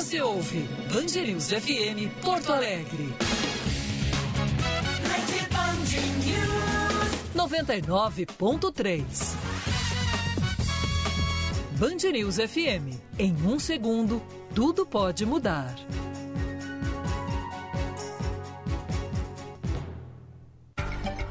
Você ouve Band News FM Porto Alegre. 99.3 Band News FM. Em um segundo, tudo pode mudar.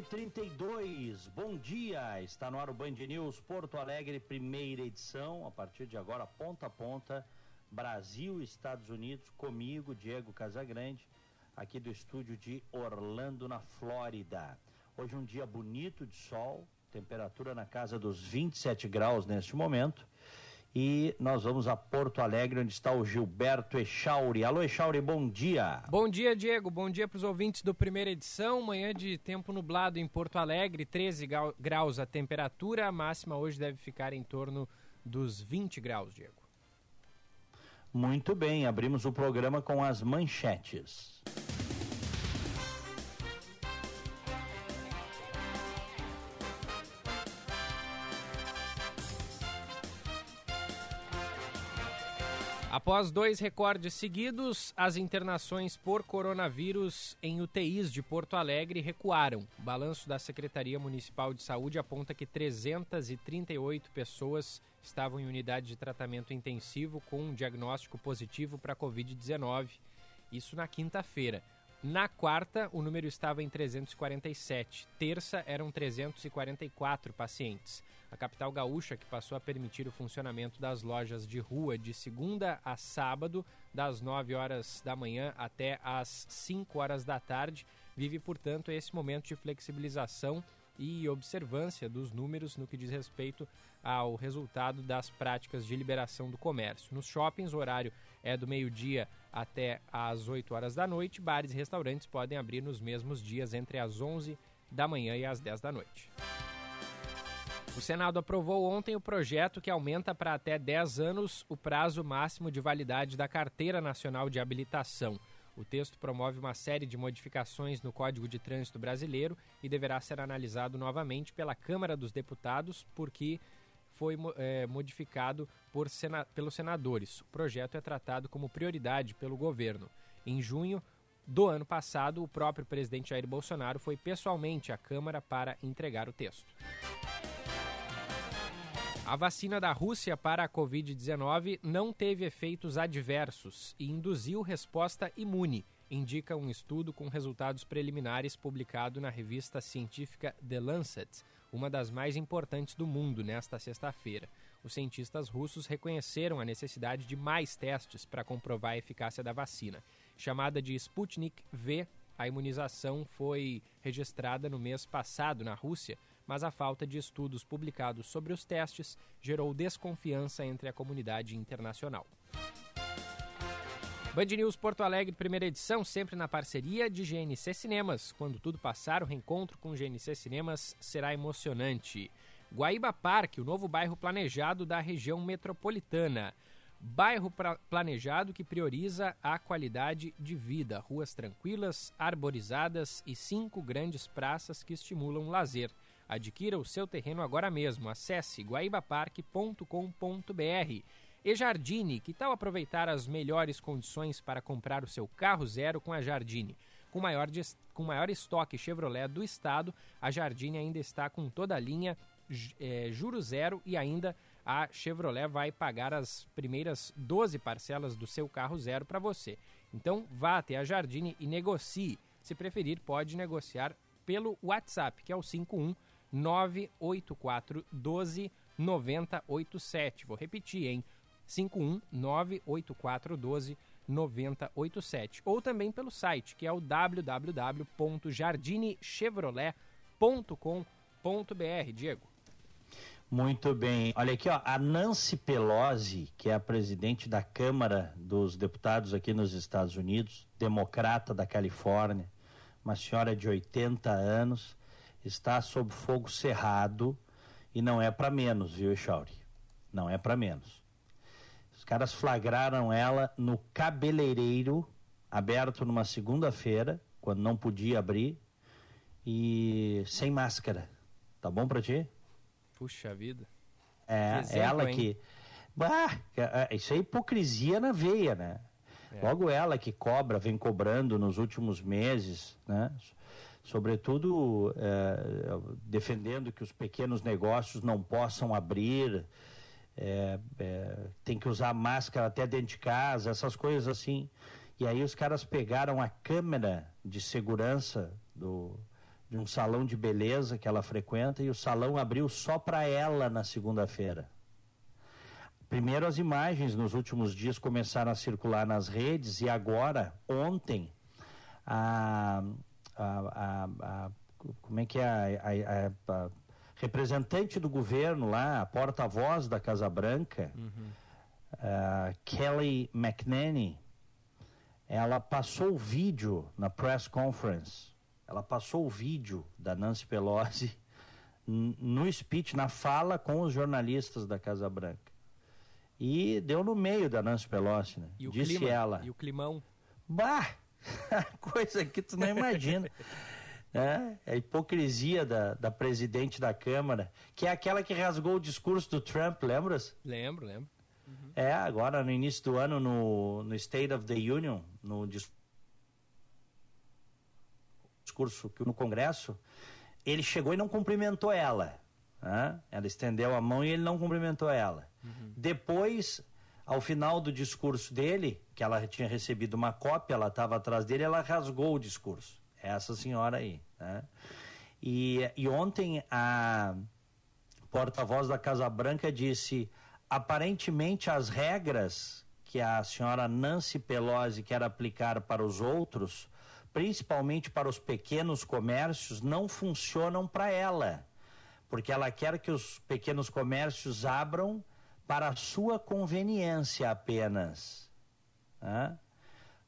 Trinta e dois. Bom dia, está no ar o Band News Porto Alegre, primeira edição, a partir de agora, ponta a ponta, Brasil, Estados Unidos, comigo, Diego Casagrande, aqui do estúdio de Orlando, na Flórida. Hoje um dia bonito de sol, temperatura na casa dos 27 graus neste momento. E nós vamos a Porto Alegre, onde está o Gilberto Echauri. Alô, Echauri, bom dia. Bom dia, Diego. Bom dia para os ouvintes do primeira edição. Manhã de tempo nublado em Porto Alegre, 13 graus a temperatura. A máxima hoje deve ficar em torno dos 20 graus, Diego. Muito bem, abrimos o programa com as manchetes. Após dois recordes seguidos, as internações por coronavírus em UTIs de Porto Alegre recuaram. O balanço da Secretaria Municipal de Saúde aponta que 338 pessoas estavam em unidade de tratamento intensivo com um diagnóstico positivo para Covid-19. Isso na quinta-feira. Na quarta, o número estava em 347. Terça, eram 344 pacientes. A capital gaúcha, que passou a permitir o funcionamento das lojas de rua de segunda a sábado, das 9 horas da manhã até as 5 horas da tarde, vive, portanto, esse momento de flexibilização e observância dos números no que diz respeito ao resultado das práticas de liberação do comércio. Nos shoppings, o horário é do meio-dia até às 8 horas da noite. Bares e restaurantes podem abrir nos mesmos dias entre as 11 da manhã e as 10 da noite. O Senado aprovou ontem o projeto que aumenta para até 10 anos o prazo máximo de validade da Carteira Nacional de Habilitação. O texto promove uma série de modificações no Código de Trânsito Brasileiro e deverá ser analisado novamente pela Câmara dos Deputados, porque foi é, modificado por sena pelos senadores. O projeto é tratado como prioridade pelo governo. Em junho do ano passado, o próprio presidente Jair Bolsonaro foi pessoalmente à Câmara para entregar o texto. A vacina da Rússia para a Covid-19 não teve efeitos adversos e induziu resposta imune, indica um estudo com resultados preliminares publicado na revista científica The Lancet, uma das mais importantes do mundo, nesta sexta-feira. Os cientistas russos reconheceram a necessidade de mais testes para comprovar a eficácia da vacina. Chamada de Sputnik V, a imunização foi registrada no mês passado na Rússia mas a falta de estudos publicados sobre os testes gerou desconfiança entre a comunidade internacional. Band News Porto Alegre, primeira edição, sempre na parceria de GNC Cinemas. Quando tudo passar, o reencontro com GNC Cinemas será emocionante. Guaíba Parque, o novo bairro planejado da região metropolitana. Bairro planejado que prioriza a qualidade de vida, ruas tranquilas, arborizadas e cinco grandes praças que estimulam o lazer. Adquira o seu terreno agora mesmo. Acesse guaibaparque.com.br. E Jardine, que tal aproveitar as melhores condições para comprar o seu carro zero com a Jardine? Com maior, com maior estoque Chevrolet do estado, a Jardine ainda está com toda a linha é, juro zero e ainda a Chevrolet vai pagar as primeiras 12 parcelas do seu carro zero para você. Então vá até a Jardine e negocie. Se preferir, pode negociar pelo WhatsApp, que é o 51 984 12 9087. Vou repetir, hein? 51 984 12 9087. Ou também pelo site, que é o www.jardinechevrolet.com.br. Diego. Muito bem. Olha aqui, ó, a Nancy Pelosi, que é a presidente da Câmara dos Deputados aqui nos Estados Unidos, democrata da Califórnia, uma senhora de 80 anos, está sob fogo cerrado e não é para menos, viu, Chauri? Não é para menos. Os caras flagraram ela no cabeleireiro, aberto numa segunda-feira, quando não podia abrir, e sem máscara. Tá bom para ti? Puxa vida. É, exemplo, ela hein? que. Bah, é, isso é hipocrisia na veia, né? É. Logo ela que cobra, vem cobrando nos últimos meses, né? Sobretudo é, defendendo que os pequenos negócios não possam abrir, é, é, tem que usar máscara até dentro de casa, essas coisas assim. E aí os caras pegaram a câmera de segurança do, de um salão de beleza que ela frequenta e o salão abriu só para ela na segunda-feira. Primeiro as imagens nos últimos dias começaram a circular nas redes e agora, ontem, a, a, a, a como é que é a, representante do governo lá, a porta-voz da Casa Branca, uhum. Kelly McNanny, ela passou o vídeo na press conference ela passou o vídeo da Nancy Pelosi no speech, na fala com os jornalistas da Casa Branca. E deu no meio da Nancy Pelosi, né? E Disse clima, ela. E o climão. Bah! Coisa que tu não imagina. É, é a hipocrisia da, da presidente da Câmara, que é aquela que rasgou o discurso do Trump, lembras? Lembro, lembro. Uhum. É, agora no início do ano, no, no State of the Union, no discurso discurso no Congresso, ele chegou e não cumprimentou ela. Né? Ela estendeu a mão e ele não cumprimentou ela. Uhum. Depois, ao final do discurso dele, que ela tinha recebido uma cópia, ela estava atrás dele, ela rasgou o discurso. Essa senhora aí. Né? E, e ontem a porta-voz da Casa Branca disse: aparentemente as regras que a senhora Nancy Pelosi quer aplicar para os outros principalmente para os pequenos comércios, não funcionam para ela, porque ela quer que os pequenos comércios abram para sua conveniência apenas. Né?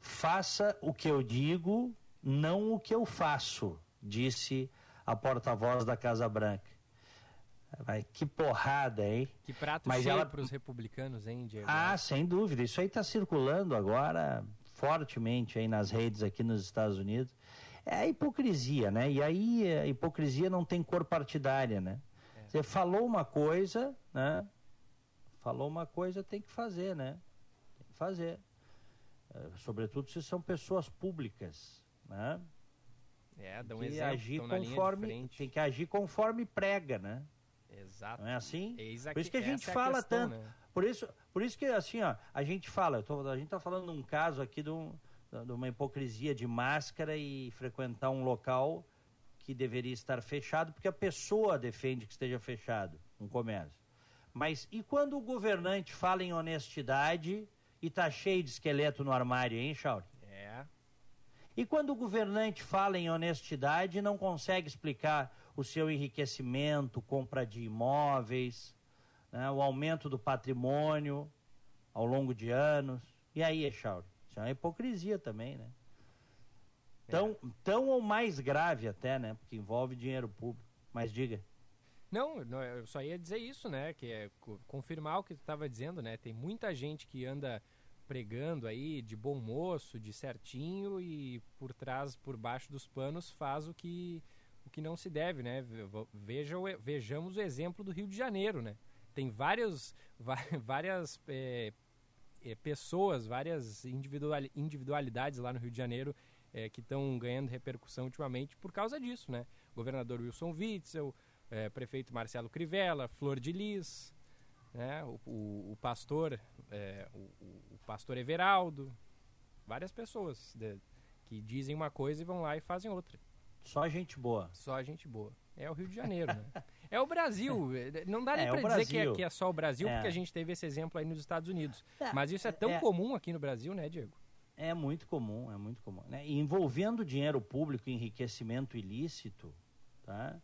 Faça o que eu digo, não o que eu faço, disse a porta-voz da Casa Branca. Que porrada, hein? Que prato Mas cheio ela... para os republicanos, hein, Diego? Ah, sem dúvida. Isso aí está circulando agora fortemente aí nas redes aqui nos Estados Unidos, é a hipocrisia, né? E aí a hipocrisia não tem cor partidária, né? É. Você falou uma coisa, né? Falou uma coisa, tem que fazer, né? Tem que fazer. É, sobretudo se são pessoas públicas, né? É, dá um tem exemplo, agir conforme, tem que agir conforme prega, né? Exato. Não é assim? Eis Por isso que a gente é fala questão, tanto. Né? Por isso, por isso que assim, ó, a gente fala, tô, a gente está falando num caso aqui de, um, de uma hipocrisia de máscara e frequentar um local que deveria estar fechado, porque a pessoa defende que esteja fechado, um comércio. Mas e quando o governante fala em honestidade e está cheio de esqueleto no armário, hein, Chauri? É. E quando o governante fala em honestidade e não consegue explicar o seu enriquecimento, compra de imóveis, né, o aumento do patrimônio ao longo de anos. E aí, Echauri? Isso é uma hipocrisia também, né? Tão, é. tão ou mais grave até, né? Porque envolve dinheiro público. Mas diga. Não, eu só ia dizer isso, né? Que é confirmar o que tu estava dizendo, né? Tem muita gente que anda pregando aí de bom moço, de certinho e por trás, por baixo dos panos faz o que o que não se deve, né? Veja, vejamos o exemplo do Rio de Janeiro, né? tem vários, várias é, é, pessoas, várias individualidades lá no Rio de Janeiro é, que estão ganhando repercussão ultimamente por causa disso, né? Governador Wilson Witzel, é, prefeito Marcelo Crivella, Flor de Lis, né? o, o, o pastor, é, o, o, pastor Everaldo, várias pessoas de, que dizem uma coisa e vão lá e fazem outra. Só gente boa. Só gente boa. É o Rio de Janeiro, né? É o Brasil. Não dá nem é, para dizer que é, que é, só o Brasil, é. porque a gente teve esse exemplo aí nos Estados Unidos. É, Mas isso é tão é. comum aqui no Brasil, né, Diego? É muito comum, é muito comum. Né? envolvendo dinheiro público, enriquecimento ilícito, tá?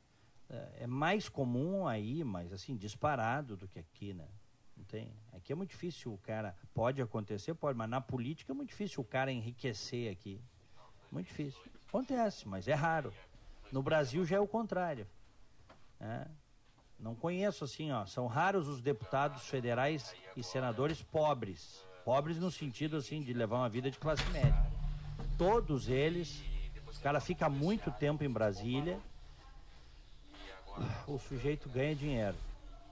É, é mais comum aí, mas assim, disparado do que aqui, né? Não tem. Aqui é muito difícil o cara. Pode acontecer, pode, mas na política é muito difícil o cara enriquecer aqui. Muito difícil. Acontece, mas é raro. No Brasil já é o contrário. Né? Não conheço assim, ó. São raros os deputados federais e senadores pobres. Pobres no sentido assim de levar uma vida de classe média. Todos eles, o cara fica muito tempo em Brasília, o sujeito ganha dinheiro.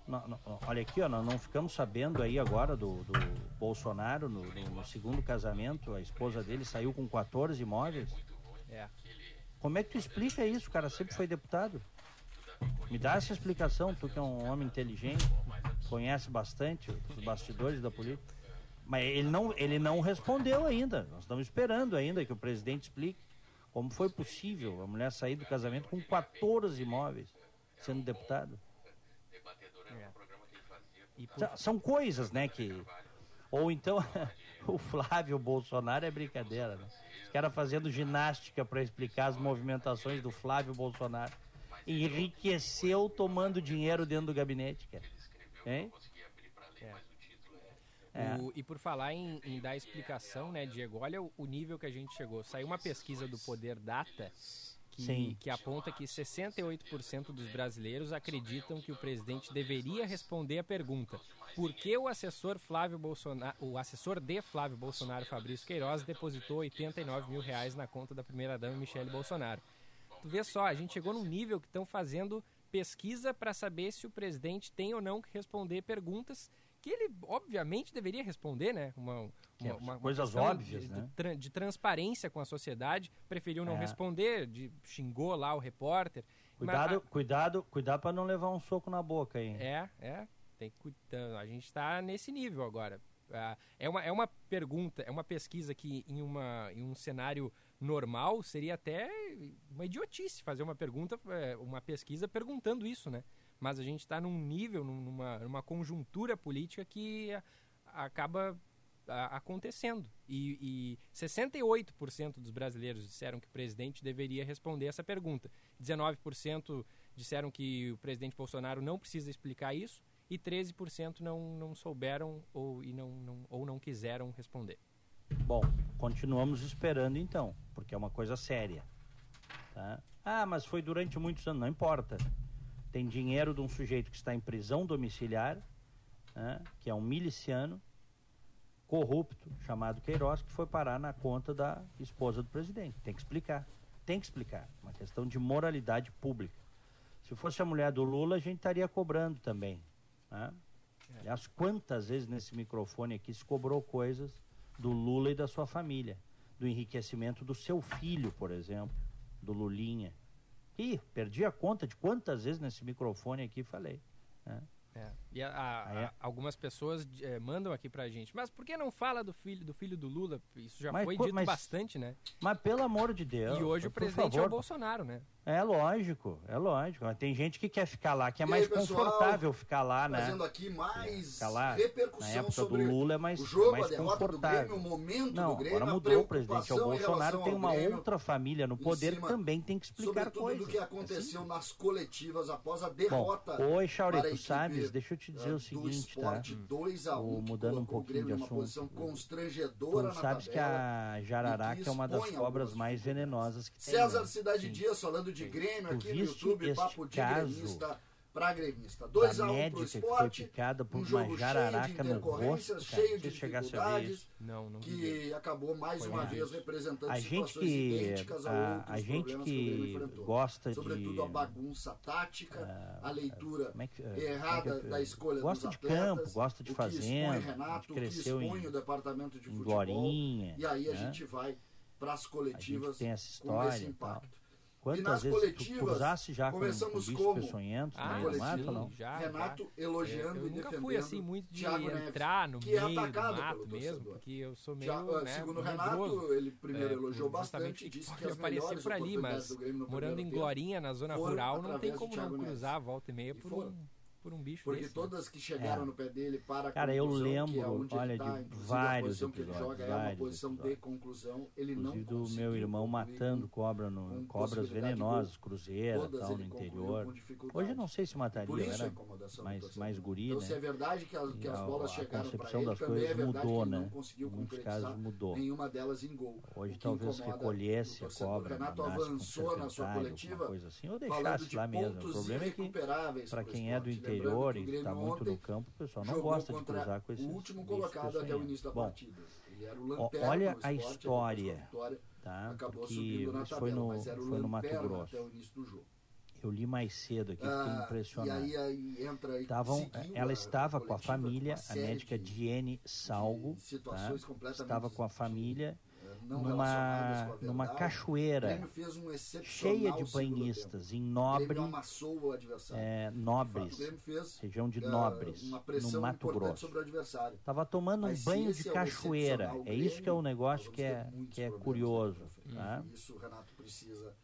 Não, não, olha aqui, ó, nós não ficamos sabendo aí agora do, do Bolsonaro, no, no, no, segundo casamento, a esposa dele saiu com 14 imóveis. É. Como é que tu explica isso? O cara sempre foi deputado. Me dá essa explicação, tu que é um homem inteligente, conhece bastante os bastidores da política. Mas ele não, ele não respondeu ainda. Nós estamos esperando ainda que o presidente explique como foi possível a mulher sair do casamento com 14 imóveis sendo deputado. É. São coisas, né, que... Ou então, o Flávio Bolsonaro é brincadeira, né? Os caras fazendo ginástica para explicar as movimentações do Flávio Bolsonaro. Enriqueceu tomando dinheiro dentro do gabinete, cara. Hein? É. O, e por falar em, em, dar explicação, né, Diego, olha o, o, nível que a gente chegou. Saiu uma pesquisa do Poder Data que, que aponta que 68% dos brasileiros acreditam que o presidente deveria responder a pergunta: por que o assessor Flávio Bolsonaro, o assessor de Flávio Bolsonaro, Fabrício Queiroz, depositou 89 mil reais na conta da primeira-dama Michele Bolsonaro? Tu vê só, a gente chegou num nível que estão fazendo pesquisa para saber se o presidente tem ou não que responder perguntas que ele obviamente deveria responder, né? Uma, uma, uma coisas óbvias, de, né? de, de, transparência com a sociedade, preferiu não é. responder, de, xingou lá o repórter. Cuidado, Mas, cuidado, cuidado para não levar um soco na boca aí. É, é. Tem que, a gente está nesse nível agora. É uma, é uma pergunta, é uma pesquisa que em, uma, em um cenário normal seria até uma idiotice fazer uma pergunta, é, uma pesquisa perguntando isso, né? Mas a gente está num nível, numa, numa conjuntura política que acaba acontecendo. E, e 68% dos brasileiros disseram que o presidente deveria responder essa pergunta. 19% disseram que o presidente Bolsonaro não precisa explicar isso e 13% não, não souberam ou, e não, não, ou não quiseram responder. Bom, continuamos esperando então, porque é uma coisa séria. Tá? Ah, mas foi durante muitos anos, não importa tem dinheiro de um sujeito que está em prisão domiciliar, né, que é um miliciano corrupto chamado Queiroz, que foi parar na conta da esposa do presidente. Tem que explicar. Tem que explicar. Uma questão de moralidade pública. Se fosse a mulher do Lula, a gente estaria cobrando também. Né? É. Aliás, quantas vezes nesse microfone aqui se cobrou coisas do Lula e da sua família? Do enriquecimento do seu filho, por exemplo, do Lulinha. Ih, perdi a conta de quantas vezes nesse microfone aqui falei. Né? É. E a, a, é. a, algumas pessoas é, mandam aqui pra gente, mas por que não fala do filho do filho do Lula? Isso já mas, foi dito mas, bastante, né? Mas pelo amor de Deus. E hoje o presidente favor, é o Bolsonaro, né? É lógico, é lógico. Tem gente que quer ficar lá, que é e mais aí, pessoal, confortável ficar lá, né? Fazendo aqui mais lá, repercussão na época sobre do Lula é mais, o jogo, mais a derrota confortável. do Grêmio, o momento não, do Grêmio, agora mudou o presidente. O Bolsonaro tem uma outra família no poder que também tem que explicar coisas. do que aconteceu assim. nas coletivas após a derrota. Bom, oi, Chauri, tu sabes, deixa eu te dizer o seguinte, tá? 2 a 1 mudando um pouquinho de assunto. posição constrangedora tu sabes que a jararaca é uma das cobras mais venenosas que tem. César né? Cidade Dias falando de Grêmio aqui no YouTube, papo de caso, gremista para gremista. 2 a 1 um pro esporte, foi por um jogo uma jararaca cheio de intercorrências, cheio de dificuldades, não, não que acabou mais foi uma vez representando a situações gente que, idênticas a, a a gente problemas que, que o gosta Sobretudo de, a bagunça tática, uh, a leitura é que, errada é que, da escolha gosta dos de atletas, campo, gosta de fazenda, Renato, cresceu o em, o departamento de futebol, Glorinha, e aí a né? gente vai para as coletivas tem essa história com esse impacto. Quantas e nas vezes coletivas, já começamos com, com peçonhento ah, no mato, não? Já, Renato já. elogiando eu, eu e nunca defendendo fui assim muito de Thiago entrar no Neves, é meio atacado do mato pelo mesmo, porque eu sou meio, Já, né, segundo o. Renato, ele primeiro É, elogiou bastante, disse pode que as melhores por ali, mas morando em Glorinha, na zona rural, não tem como não cruzar a volta e meia E por um por um bicho Porque desse, né? todas que chegaram é. no pé dele para a Cara, eu lembro, é olha, tá, de vários a posição que ele joga é uma posição episódios. de conclusão. Ele Inclusive não do meu irmão matando cobra no, cobras venenosas, cruzeira, tal, no interior. Hoje eu não sei se mataria, Por isso era mais, mais guri, então, né? se é verdade que as, que as bolas chegaram para ele, das coisas é mudou, né? Não conseguiu em muitos casos mudou. Nenhuma delas em gol. Hoje talvez recolhesse a cobra. O Renato avançou na sua coletiva, coisa assim, ou deixasse lá mesmo. O problema é que para quem é do interior e está muito no campo, o pessoal não gosta de cruzar com esses O último colocado até o início da partida. Olha a história, tá? Porque foi no, foi no Mato Grosso. Eu li mais cedo aqui, fiquei ah, impressionado. E aí, aí entra Estavam, ela estava com a família, a médica Diene Salgo, tá? estava com a família numa, numa cachoeira um cheia de banhistas em Nobre, é, Nobres, região de uh, Nobres, no Mato Grosso. Estava tomando um banho de é cachoeira. É isso que é o um negócio que é, que é curioso. Tá?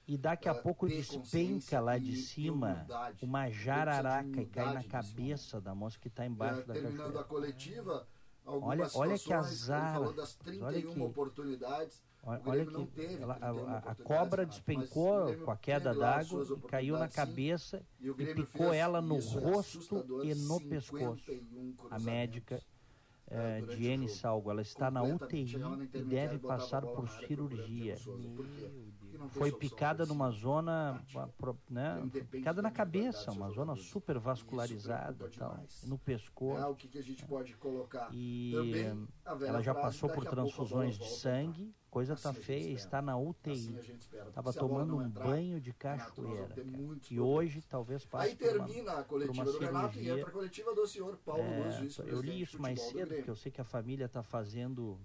E daqui a pouco despenca lá de cima uma jararaca e cai na cabeça da moça que está embaixo da cachoeira. a coletiva, olha, olha que azar. falou das 31 olha que, oportunidades. Olha que teve, ela, a, a, cobra despencou com a queda d'água e caiu na cabeça e, e picou ela no rosto e no pescoço. A médica é, Diene Salgo, ela está na UTI e deve passar por cirurgia. Foi picada numa zona, né, picada na cabeça, uma zona super vascularizada, tal, no pescoço. É o que a gente pode colocar. E ela já passou por transfusões de sangue coisa tá assim feia, está na UTI. Assim Estava tomando um banho de cachoeira. E hoje talvez passe Aí termina uma, a coletiva do Renato e entra a coletiva do senhor Paulo é, Luz, Eu li isso mais cedo, porque eu sei que a família está fazendo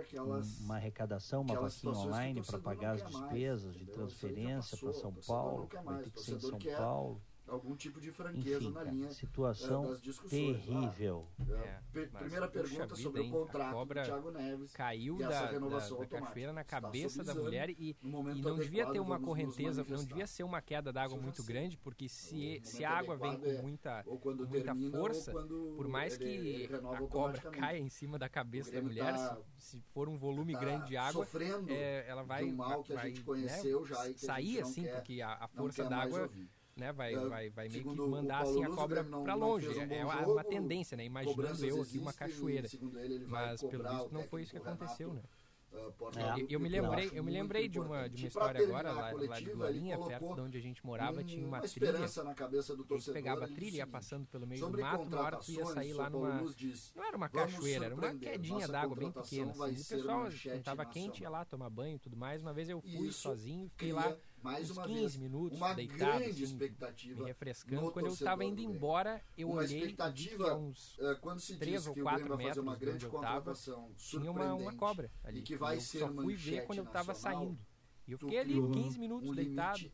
aquelas, uma arrecadação, uma vaquinha online para pagar as despesas mais, de transferência para São Paulo, vai ter que ser em São Paulo algum tipo de franqueza Enfim, na linha situação é, das discussões. terrível. É, primeira pergunta sobre vida, o contrato do Thiago Neves. Caiu da, da, da cachoeira na cabeça da mulher e, e não devia ter uma correnteza, não devia ser uma queda d'água muito grande, porque se, se a água vem com muita, muita termina, força, por mais que ele, a cobra caia em cima da cabeça da mulher, tá, se, se, for um volume tá grande de água, é, ela vai, mal que vai, a gente conheceu né, já sair assim, porque a, a força d'água né, vai, uh, vai, vai meio que mandar assim a cobra para longe. Um é, uma, uma tendência, né? Imaginando eu aqui uma cachoeira. Ele, ele Mas pelo visto não foi isso que aconteceu, né? Uh, é, eu, eu, me lembrei, eu me lembrei de uma, de uma história agora lá, lá de Glorinha, perto de onde a gente morava, tinha uma, uma trilha. Na cabeça do torcedor, pegava a trilha, ia passando pelo meio do mato, na hora tu ia sair lá numa. Diz, não era uma cachoeira, era uma quedinha d'água bem pequena. Assim. E o pessoal, estava quente, ia lá tomar banho e tudo mais. Uma vez eu fui sozinho, fiquei lá mais uns 15 vez, minutos uma deitado, grande assim, expectativa me refrescando. Quando eu estava indo embora, eu uma olhei expectativa, uns uh, quando se 3 ou 4 metros uma grande tava, tinha uma, uma cobra ali. E que vai eu ser só fui ver quando eu estava saindo. E eu fiquei ali 15 minutos um deitado,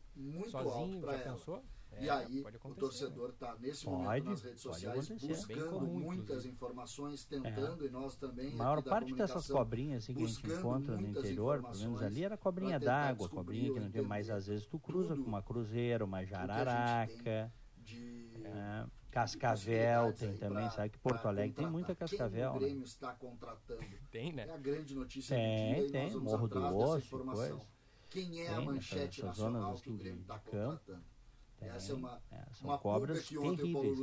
sozinho, já pensou? É, e aí o torcedor está né? nesse pode, momento nas redes sociais buscando comum, muitas inclusive. informações, tentando é. e nós também. A maior parte dessas cobrinhas assim, que a gente encontra no interior, pelo menos ali, era cobrinha d'água, cobrinha que não tem, mas às vezes tu cruza com uma cruzeira, uma jararaca. De... É, cascavel tem também, sabe que Porto Alegre tem muita cascavel. Quem o Grêmio né? está contratando. Tem, né? É a grande notícia tem, do dia. Tem, Morro do Osso, coisa. Quem é tem, a manchete nacional assim, que o Grêmio está contratando? Essa é uma, é, são uma cobras terríveis.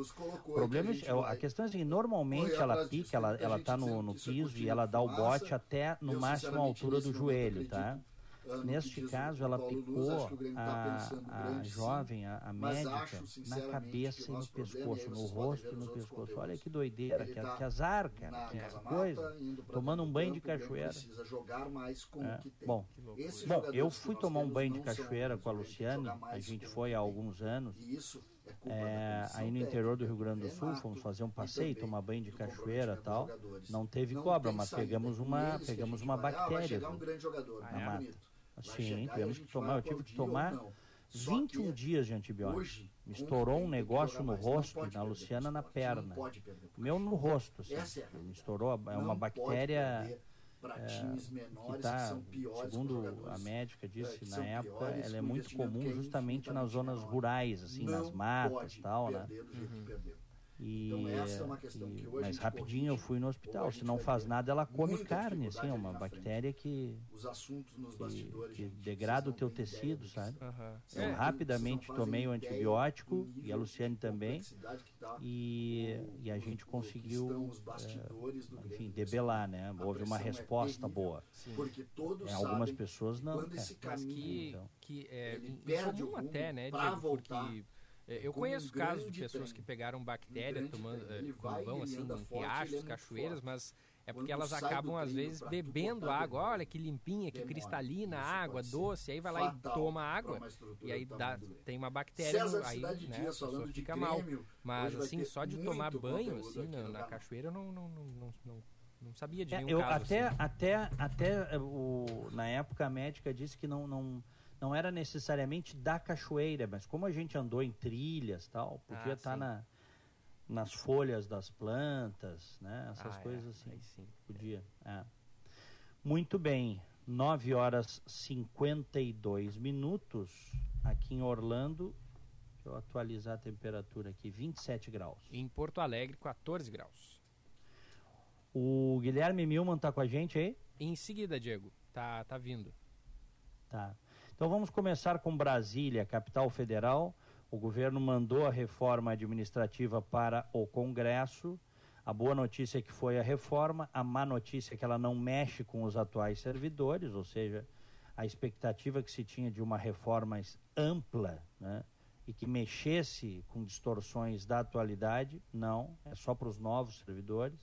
O problema é, a, a questão é que normalmente ela pica, ela, ela tá no, no piso e ela dá o bote até no máximo a altura do joelho, tá? Neste caso, ela picou tá a, a jovem, a, a médica, na cabeça e no pescoço, no rosto e no pescoço. Olha que doideira, que, que azar, cara, que coisa. Tomando um banho de cachoeira. É. Bom, bom, eu fui tomar um banho de cachoeira com a Luciane, a gente foi há alguns anos. É, aí no interior do Rio Grande do Sul, fomos fazer um passeio, tomar banho de cachoeira e tal. Não teve cobra, mas pegamos uma, pegamos uma bactéria na mata. Sim, tivemos que tomar, eu tive que tomar 21 é dias de antibiótico. Me estourou um negócio no rosto, na Luciana na perna. O meu no rosto, assim. Me estourou, é uma bactéria para é, times menores que, tá, que, são piores. Segundo a médica disse, é, na época, piores, ela é muito comum justamente nas zonas menor. rurais, assim, nas matas e tal, né? Uhum. E, então essa é uma questão e, que hoje Mas rapidinho eu fui no hospital. Se não faz nada, ela come carne, assim, é uma bactéria que. Os assuntos nos bastidores. Que, que degrada o teu tecido, sabe? Uhum. Eu é, rapidamente tomei o antibiótico e a Luciane também. Tá e, e a gente conseguiu, é, enfim, debelar, né? Houve uma é resposta boa. Porque todos é, algumas pessoas não. Quando esse caminho, que, então. que é incomum até, né, Diego, voltar. Porque é, eu conheço um casos de pessoas trem, que pegaram bactéria um tomando, uh, quando vão assim em riachos, cachoeiras, mas é porque elas acabam às vezes bebendo água. Olha que limpinha, que cristalina a água, doce. Aí vai lá e toma água e aí dá, tem uma bactéria, no, aí né, a pessoa fica mal. Mas assim, só de tomar banho assim na, cachoeira eu não, não, não, não, não sabia de é, nenhum eu, caso. Até, assim. até, até o, na época a médica disse que não, não não era necessariamente da cachoeira, mas como a gente andou em trilhas tal, podia estar ah, tá na, nas folhas das plantas, né? Essas ah, é. coisas é. assim. sim. Podia. É. Muito bem. 9 horas 52 minutos aqui em Orlando. Deixa eu atualizar a temperatura aqui, 27 graus. Em Porto Alegre, 14 graus. O Guilherme Milman tá com a gente aí? Em seguida, Diego. Tá, tá vindo. Tá. Então vamos começar com Brasília, capital federal. O governo mandou a reforma administrativa para o Congresso. A boa notícia é que foi a reforma, a má notícia é que ela não mexe com os atuais servidores, ou seja, a expectativa que se tinha de uma reforma ampla né, e que mexesse com distorções da atualidade, não, é só para os novos servidores.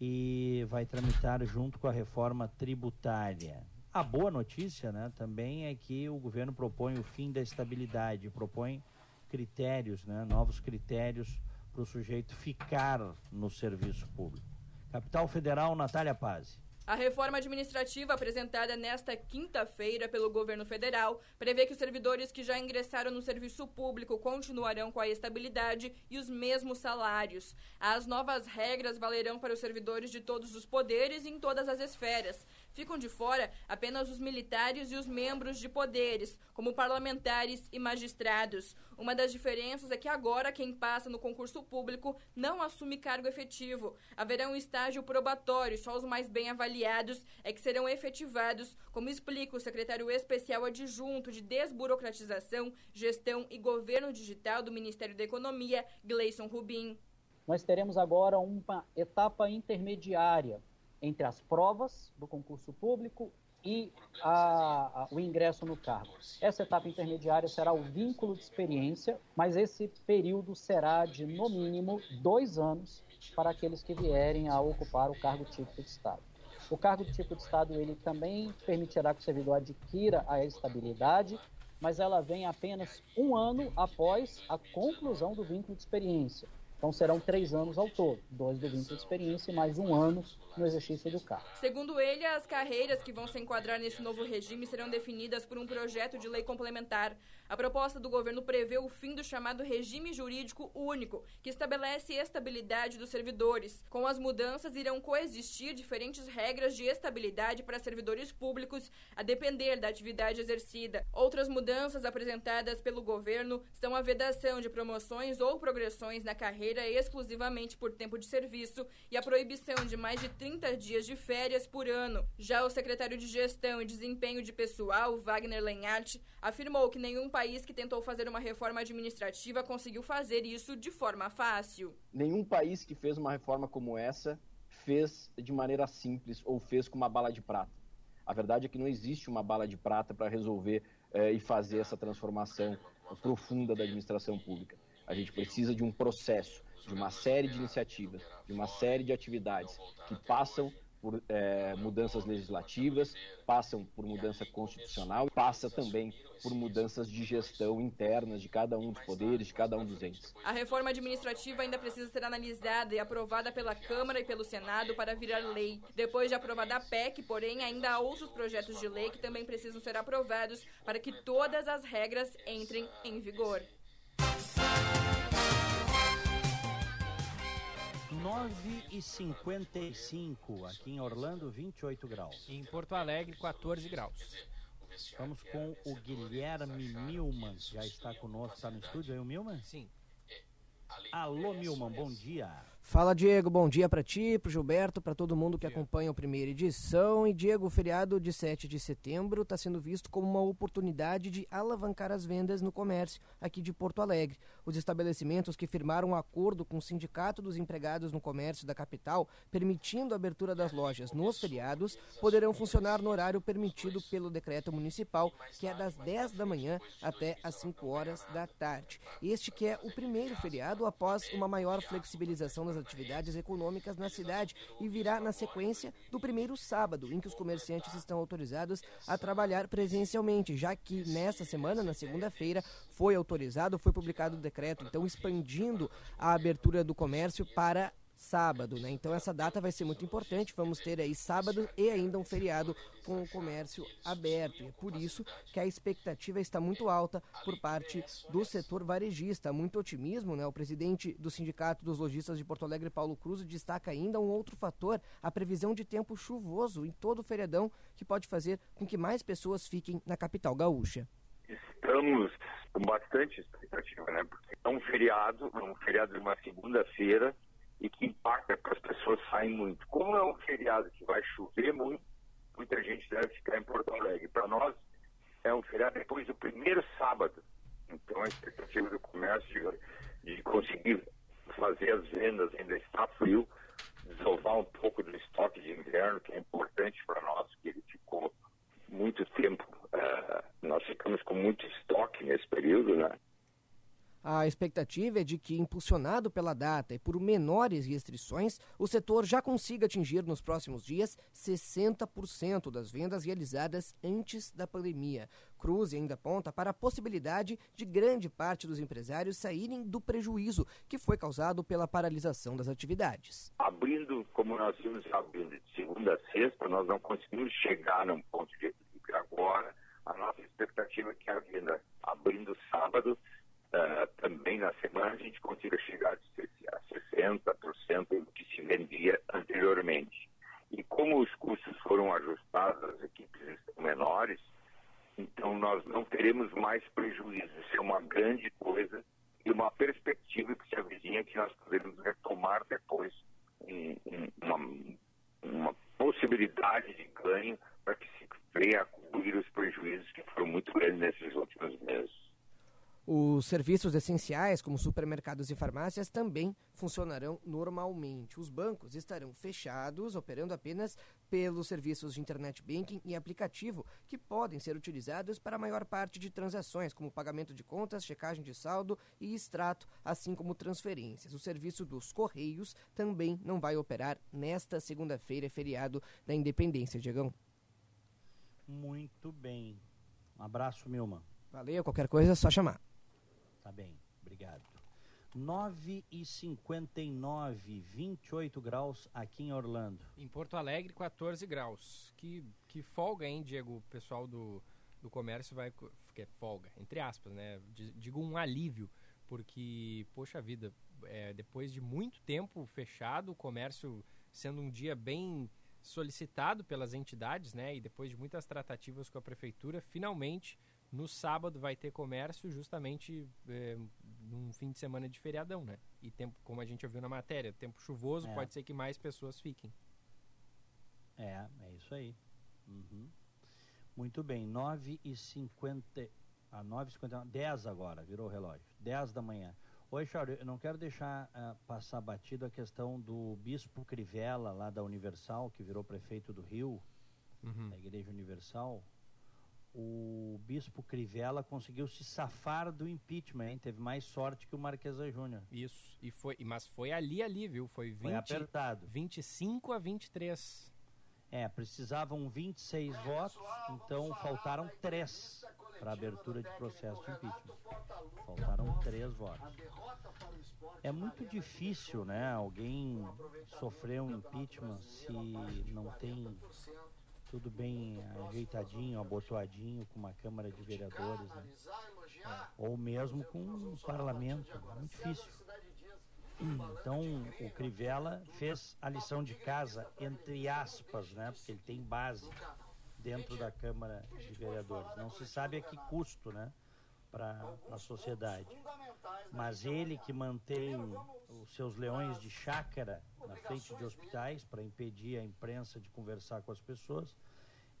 E vai tramitar junto com a reforma tributária. A boa notícia né, também é que o governo propõe o fim da estabilidade, propõe critérios, né, novos critérios para o sujeito ficar no serviço público. Capital Federal, Natália Paz. A reforma administrativa apresentada nesta quinta-feira pelo governo federal prevê que os servidores que já ingressaram no serviço público continuarão com a estabilidade e os mesmos salários. As novas regras valerão para os servidores de todos os poderes e em todas as esferas. Ficam de fora apenas os militares e os membros de poderes, como parlamentares e magistrados. Uma das diferenças é que agora quem passa no concurso público não assume cargo efetivo. Haverá um estágio probatório, só os mais bem avaliados é que serão efetivados, como explica o secretário especial adjunto de Desburocratização, Gestão e Governo Digital do Ministério da Economia, Gleison Rubim. Nós teremos agora uma etapa intermediária entre as provas do concurso público e a, a, o ingresso no cargo. Essa etapa intermediária será o vínculo de experiência, mas esse período será de, no mínimo, dois anos para aqueles que vierem a ocupar o cargo típico de Estado. O cargo tipo de Estado ele também permitirá que o servidor adquira a estabilidade, mas ela vem apenas um ano após a conclusão do vínculo de experiência. Então serão três anos ao todo, dois do vínculo de experiência e mais um ano no exercício do cargo. Segundo ele, as carreiras que vão se enquadrar nesse novo regime serão definidas por um projeto de lei complementar. A proposta do governo prevê o fim do chamado regime jurídico único, que estabelece estabilidade dos servidores. Com as mudanças, irão coexistir diferentes regras de estabilidade para servidores públicos, a depender da atividade exercida. Outras mudanças apresentadas pelo governo são a vedação de promoções ou progressões na carreira exclusivamente por tempo de serviço e a proibição de mais de 30 dias de férias por ano. Já o secretário de Gestão e Desempenho de Pessoal, Wagner Lenhart, afirmou que nenhum país que tentou fazer uma reforma administrativa conseguiu fazer isso de forma fácil. Nenhum país que fez uma reforma como essa fez de maneira simples ou fez com uma bala de prata. A verdade é que não existe uma bala de prata para resolver eh, e fazer essa transformação profunda da administração pública. A gente precisa de um processo, de uma série de iniciativas, de uma série de atividades que passam por é, mudanças legislativas, passam por mudança constitucional, passa também por mudanças de gestão internas de cada um dos poderes, de cada um dos entes. A reforma administrativa ainda precisa ser analisada e aprovada pela Câmara e pelo Senado para virar lei. Depois de aprovada a PEC, porém, ainda há outros projetos de lei que também precisam ser aprovados para que todas as regras entrem em vigor. 9 e 55 aqui em Orlando, 28 graus. Em Porto Alegre, 14 graus. Vamos com o Guilherme Milman, já está conosco, está no estúdio aí o Milman? Sim. Alô Milman, bom dia. Fala Diego, bom dia para ti, para Gilberto, para todo mundo que acompanha a primeira edição. E Diego, o feriado de 7 de setembro está sendo visto como uma oportunidade de alavancar as vendas no comércio aqui de Porto Alegre. Os estabelecimentos que firmaram um acordo com o Sindicato dos Empregados no Comércio da capital, permitindo a abertura das lojas nos feriados, poderão funcionar no horário permitido pelo decreto municipal, que é das 10 da manhã até as 5 horas da tarde. Este que é o primeiro feriado após uma maior flexibilização das atividades econômicas na cidade e virá na sequência do primeiro sábado, em que os comerciantes estão autorizados a trabalhar presencialmente, já que nesta semana, na segunda-feira, foi autorizado, foi publicado o decreto, então expandindo a abertura do comércio para sábado, né? Então essa data vai ser muito importante. Vamos ter aí sábado e ainda um feriado com o comércio aberto. E é por isso que a expectativa está muito alta por parte do setor varejista. Muito otimismo, né? O presidente do Sindicato dos Lojistas de Porto Alegre, Paulo Cruz, destaca ainda um outro fator, a previsão de tempo chuvoso em todo o feriadão, que pode fazer com que mais pessoas fiquem na capital gaúcha. Estamos com bastante expectativa, né? Porque é um feriado, é um feriado de uma segunda-feira, e que impacta porque as pessoas saem muito. Como é um feriado que vai chover muito, muita gente deve ficar em Porto Alegre. Para nós, é um feriado depois do primeiro sábado. Então, a expectativa do comércio de, de conseguir fazer as vendas ainda está frio, desovar um pouco do estoque de inverno, que é importante para nós, que ele ficou muito tempo, uh, nós ficamos com muito estoque nesse período, né? A expectativa é de que, impulsionado pela data e por menores restrições, o setor já consiga atingir nos próximos dias 60% das vendas realizadas antes da pandemia. Cruz ainda aponta para a possibilidade de grande parte dos empresários saírem do prejuízo que foi causado pela paralisação das atividades. Abrindo, como nós vimos abrindo de segunda a sexta, nós não conseguimos chegar num ponto de equilíbrio agora. A nossa expectativa é que a venda abrindo sábado uh, também na semana a gente consiga chegar a 60% do que se vendia anteriormente. E como os custos foram ajustados, as equipes estão menores, então nós não teremos mais prejuízo. Isso é uma grande coisa e uma perspectiva que se avizinha que nós podemos retomar depois um, um, uma, uma possibilidade de ganho para que se venha a cobrir os prejuízos que foram muito grandes nesses últimos meses. Os serviços essenciais, como supermercados e farmácias, também funcionarão normalmente. Os bancos estarão fechados, operando apenas pelos serviços de internet banking e aplicativo, que podem ser utilizados para a maior parte de transações, como pagamento de contas, checagem de saldo e extrato, assim como transferências. O serviço dos Correios também não vai operar nesta segunda-feira, feriado da Independência, Diegão. Muito bem. Um abraço, Milma. Valeu, qualquer coisa é só chamar. Tá bem, obrigado. 9 e 59, 28 graus aqui em Orlando. Em Porto Alegre, 14 graus. Que, que folga, hein, Diego? O pessoal do, do comércio vai. Que é folga, entre aspas, né? Digo um alívio, porque, poxa vida, é, depois de muito tempo fechado, o comércio sendo um dia bem solicitado pelas entidades, né? E depois de muitas tratativas com a prefeitura, finalmente no sábado vai ter comércio justamente é, num fim de semana de feriadão, né? E tempo, como a gente ouviu na matéria, tempo chuvoso, é. pode ser que mais pessoas fiquem. É, é isso aí. Uhum. Muito bem, 9 e 50 a 9 h 10 agora, virou o relógio, 10 da manhã. Oi, Chauri, eu não quero deixar uh, passar batido a questão do Bispo Crivella, lá da Universal, que virou prefeito do Rio, uhum. da Igreja Universal o bispo Crivella conseguiu se safar do impeachment, hein? Teve mais sorte que o Marquesa Júnior. Isso, e foi, mas foi ali, ali, viu? Foi, 20, foi apertado. 25 a 23. É, precisavam 26 votos, então faltaram 3 para abertura de processo de impeachment. Faltaram 3 votos. É muito difícil, né, alguém sofrer um impeachment se não tem tudo bem ajeitadinho, abotoadinho, com uma Câmara de Vereadores, né? É. ou mesmo com um parlamento. É muito difícil. Então, o Crivella fez a lição de casa, entre aspas, né? Porque ele tem base dentro da Câmara de Vereadores. Não se sabe a que custo, né? Para a sociedade. Mas ele que mantém os seus leões de chácara na frente de hospitais para impedir a imprensa de conversar com as pessoas,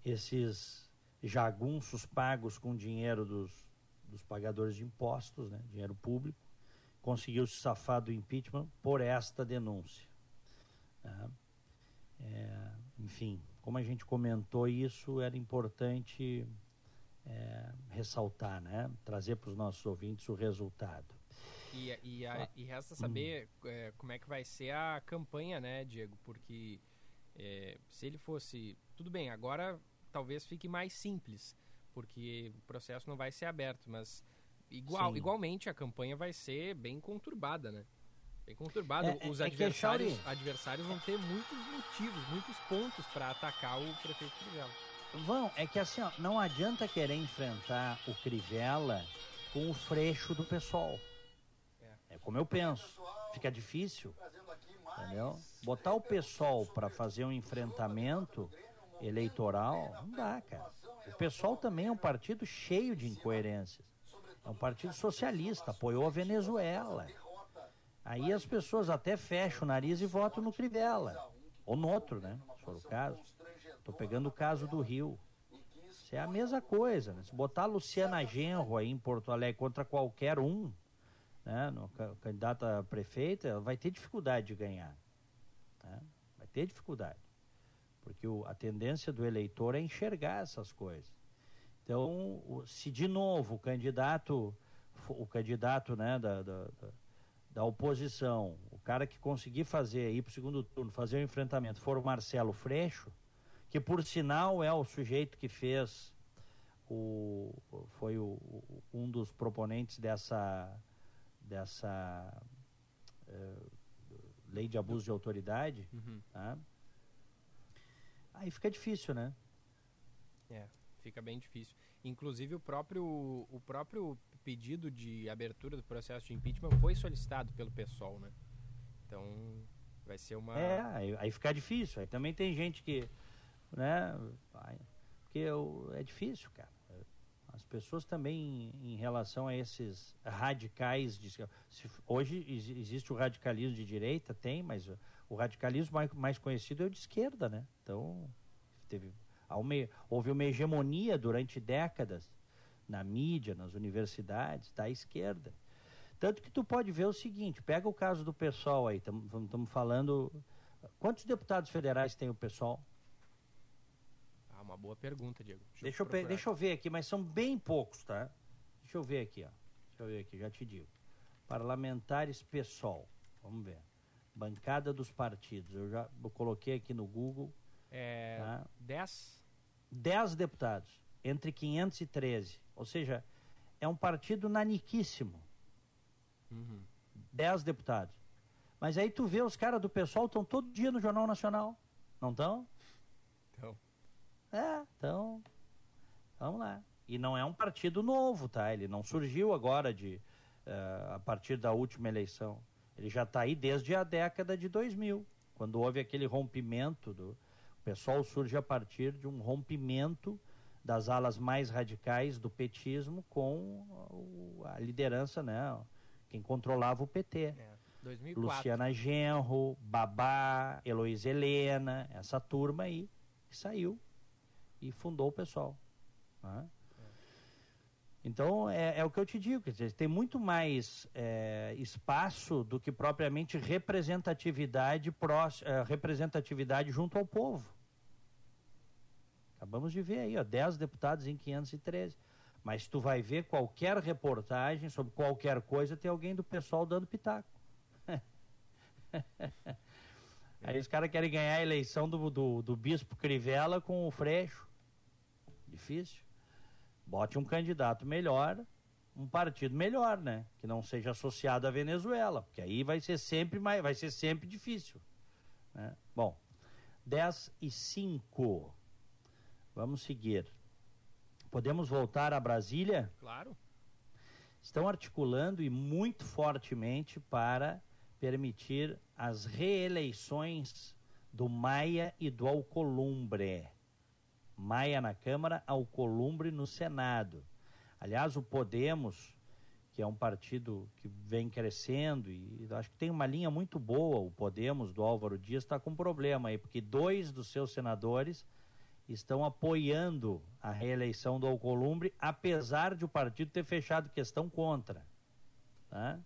esses jagunços pagos com dinheiro dos, dos pagadores de impostos, né? dinheiro público, conseguiu se safar do impeachment por esta denúncia. Né? É, enfim, como a gente comentou isso, era importante é, ressaltar, né? trazer para os nossos ouvintes o resultado. E, e, a, e resta saber hum. é, como é que vai ser a campanha, né, Diego? Porque é, se ele fosse. Tudo bem, agora talvez fique mais simples, porque o processo não vai ser aberto, mas igual, igualmente a campanha vai ser bem conturbada, né? Bem conturbada. É, é Os é adversários, adversários vão ter muitos motivos, muitos pontos para atacar o prefeito Crivella. Vão, é que assim, ó, não adianta querer enfrentar o Crivella com o freixo do pessoal. É, é como eu penso. Fica difícil. Entendeu? Botar o pessoal para fazer um enfrentamento eleitoral, não dá, cara. O pessoal também é um partido cheio de incoerências. É um partido socialista, apoiou a Venezuela. Aí as pessoas até fecham o nariz e votam no Crivella. Ou no outro, né? Se for o caso. Estou pegando o caso do Rio. Isso é a mesma coisa. Né? Se botar a Luciana Genro aí em Porto Alegre contra qualquer um, né, no candidato a prefeita, ela vai ter dificuldade de ganhar. Né? Vai ter dificuldade. Porque o, a tendência do eleitor é enxergar essas coisas. Então, se de novo o candidato, o candidato né, da, da, da oposição, o cara que conseguir fazer, ir para o segundo turno, fazer o enfrentamento, for o Marcelo Freixo, que por sinal é o sujeito que fez o foi o, um dos proponentes dessa dessa uh, lei de abuso de autoridade, uhum. tá? aí fica difícil, né? É fica bem difícil. Inclusive o próprio, o próprio pedido de abertura do processo de impeachment foi solicitado pelo PSOL, né? Então vai ser uma. É, aí, aí fica difícil. Aí também tem gente que. Né? Porque eu, é difícil, cara. As pessoas também, em relação a esses radicais. De, se, hoje existe o radicalismo de direita, tem, mas o radicalismo mais, mais conhecido é o de esquerda, né? Então, teve uma, houve uma hegemonia durante décadas na mídia, nas universidades, da esquerda. Tanto que tu pode ver o seguinte, pega o caso do pessoal aí, estamos falando... Quantos deputados federais tem o pessoal? Uma boa pergunta, Diego. Deixa, deixa, eu, deixa eu ver aqui, mas são bem poucos, tá? Deixa eu ver aqui, ó. Deixa eu ver aqui, já te digo. Parlamentares PSOL, vamos ver. Bancada dos partidos, eu já eu coloquei aqui no Google. É, tá? 10? 10 deputados, entre 513. Ou seja, é um partido naniquíssimo. Uhum. 10 deputados. Mas aí tu vê os caras do pessoal estão todo dia no Jornal Nacional. Não estão? É, então. Vamos lá. E não é um partido novo, tá? Ele não surgiu agora de uh, a partir da última eleição. Ele já está aí desde a década de 2000, quando houve aquele rompimento do, pessoal surge a partir de um rompimento das alas mais radicais do petismo com a liderança, né? Quem controlava o PT. É, 2004. Luciana Genro, Babá, Heloísa Helena, essa turma aí que saiu e fundou o pessoal. Né? Então, é, é, o que eu te digo, quer dizer, tem muito mais é, espaço do que propriamente representatividade, é, representatividade junto ao povo. Acabamos de ver aí, ó, 10 deputados em 513. Mas tu vai ver qualquer reportagem sobre qualquer coisa, tem alguém do pessoal dando pitaco. aí os caras querem ganhar a eleição do, do, do bispo Crivella com o Freixo. Difícil. Bote um candidato melhor, um partido melhor, né? Que não seja associado à Venezuela, porque aí vai ser sempre mais, vai ser sempre difícil. Né? Bom, 10 e 5. Vamos seguir. Podemos voltar a Brasília? Claro. Estão articulando e muito fortemente para permitir as reeleições do Maia e do Alcolumbre. Maia na Câmara, Alcolumbre no Senado. Aliás, o Podemos, que é um partido que vem crescendo e acho que tem uma linha muito boa, o Podemos do Álvaro Dias está com um problema aí, porque dois dos seus senadores estão apoiando a reeleição do Alcolumbre, apesar de o partido ter fechado questão contra. Tá?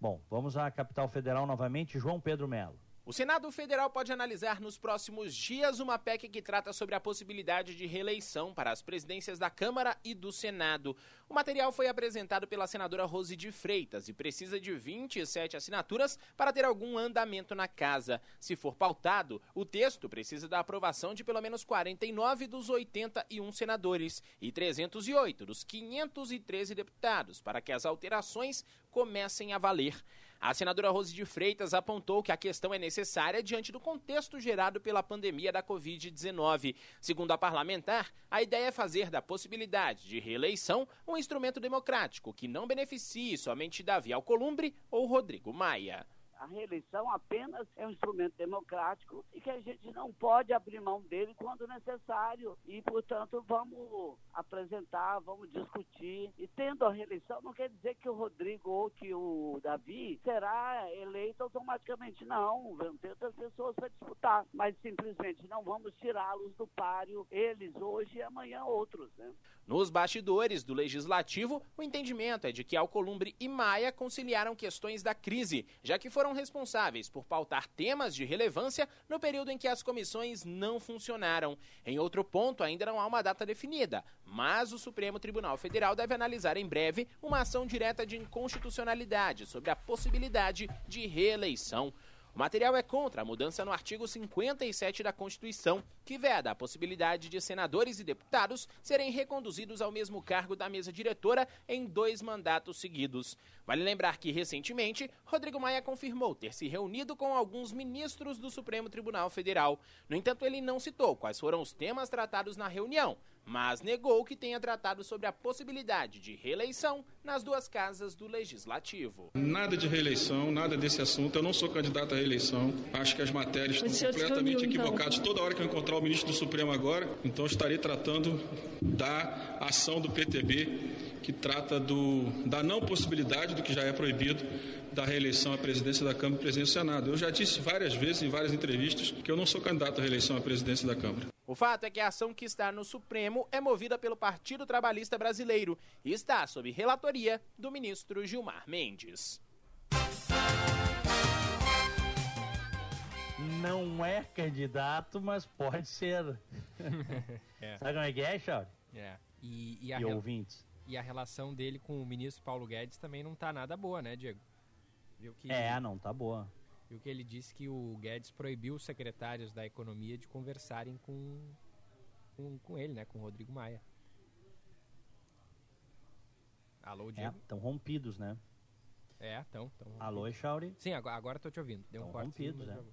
Bom, vamos à capital federal novamente, João Pedro Melo. O Senado Federal pode analisar nos próximos dias uma PEC que trata sobre a possibilidade de reeleição para as presidências da Câmara e do Senado. O material foi apresentado pela senadora Rose de Freitas e precisa de 27 assinaturas para ter algum andamento na casa. Se for pautado, o texto precisa da aprovação de pelo menos 49 dos 81 senadores e 308 dos 513 deputados para que as alterações comecem a valer. A senadora Rose de Freitas apontou que a questão é necessária diante do contexto gerado pela pandemia da Covid-19. Segundo a parlamentar, a ideia é fazer da possibilidade de reeleição um instrumento democrático que não beneficie somente Davi Alcolumbre ou Rodrigo Maia. A reeleição apenas é um instrumento democrático e que a gente não pode abrir mão dele quando necessário. E, portanto, vamos apresentar, vamos discutir. E tendo a reeleição, não quer dizer que o Rodrigo ou que o Davi será eleito automaticamente. Não, vão ter outras pessoas para disputar. Mas simplesmente não vamos tirá-los do páreo, eles hoje e amanhã outros. Né? Nos bastidores do Legislativo, o entendimento é de que Alcolumbre e Maia conciliaram questões da crise, já que foram responsáveis por pautar temas de relevância no período em que as comissões não funcionaram. Em outro ponto, ainda não há uma data definida, mas o Supremo Tribunal Federal deve analisar em breve uma ação direta de inconstitucionalidade sobre a possibilidade de reeleição. O material é contra a mudança no artigo 57 da Constituição, que veda a possibilidade de senadores e deputados serem reconduzidos ao mesmo cargo da mesa diretora em dois mandatos seguidos. Vale lembrar que, recentemente, Rodrigo Maia confirmou ter se reunido com alguns ministros do Supremo Tribunal Federal. No entanto, ele não citou quais foram os temas tratados na reunião, mas negou que tenha tratado sobre a possibilidade de reeleição nas duas casas do Legislativo. Nada de reeleição, nada desse assunto. Eu não sou candidato à reeleição. Acho que as matérias estão completamente então. equivocadas. Toda hora que eu encontrar o ministro do Supremo agora, então estarei tratando da ação do PTB que trata do, da não possibilidade do que já é proibido da reeleição à presidência da Câmara e presidência do Senado. Eu já disse várias vezes em várias entrevistas que eu não sou candidato à reeleição à presidência da Câmara. O fato é que a ação que está no Supremo é movida pelo Partido Trabalhista Brasileiro e está sob relatoria do ministro Gilmar Mendes. Não é candidato, mas pode ser. é. Sabe como é que é, Charles? É. E, e, a e ouvintes. E a relação dele com o ministro Paulo Guedes também não está nada boa, né, Diego? Viu que, é, não tá boa. Viu que ele disse que o Guedes proibiu os secretários da economia de conversarem com, com, com ele, né? Com o Rodrigo Maia. Alô, é, Diego? Estão é, rompidos, né? É, estão. Alô, Echauri? Sim, agora, agora tô te ouvindo. Deu tão um rompidos, é.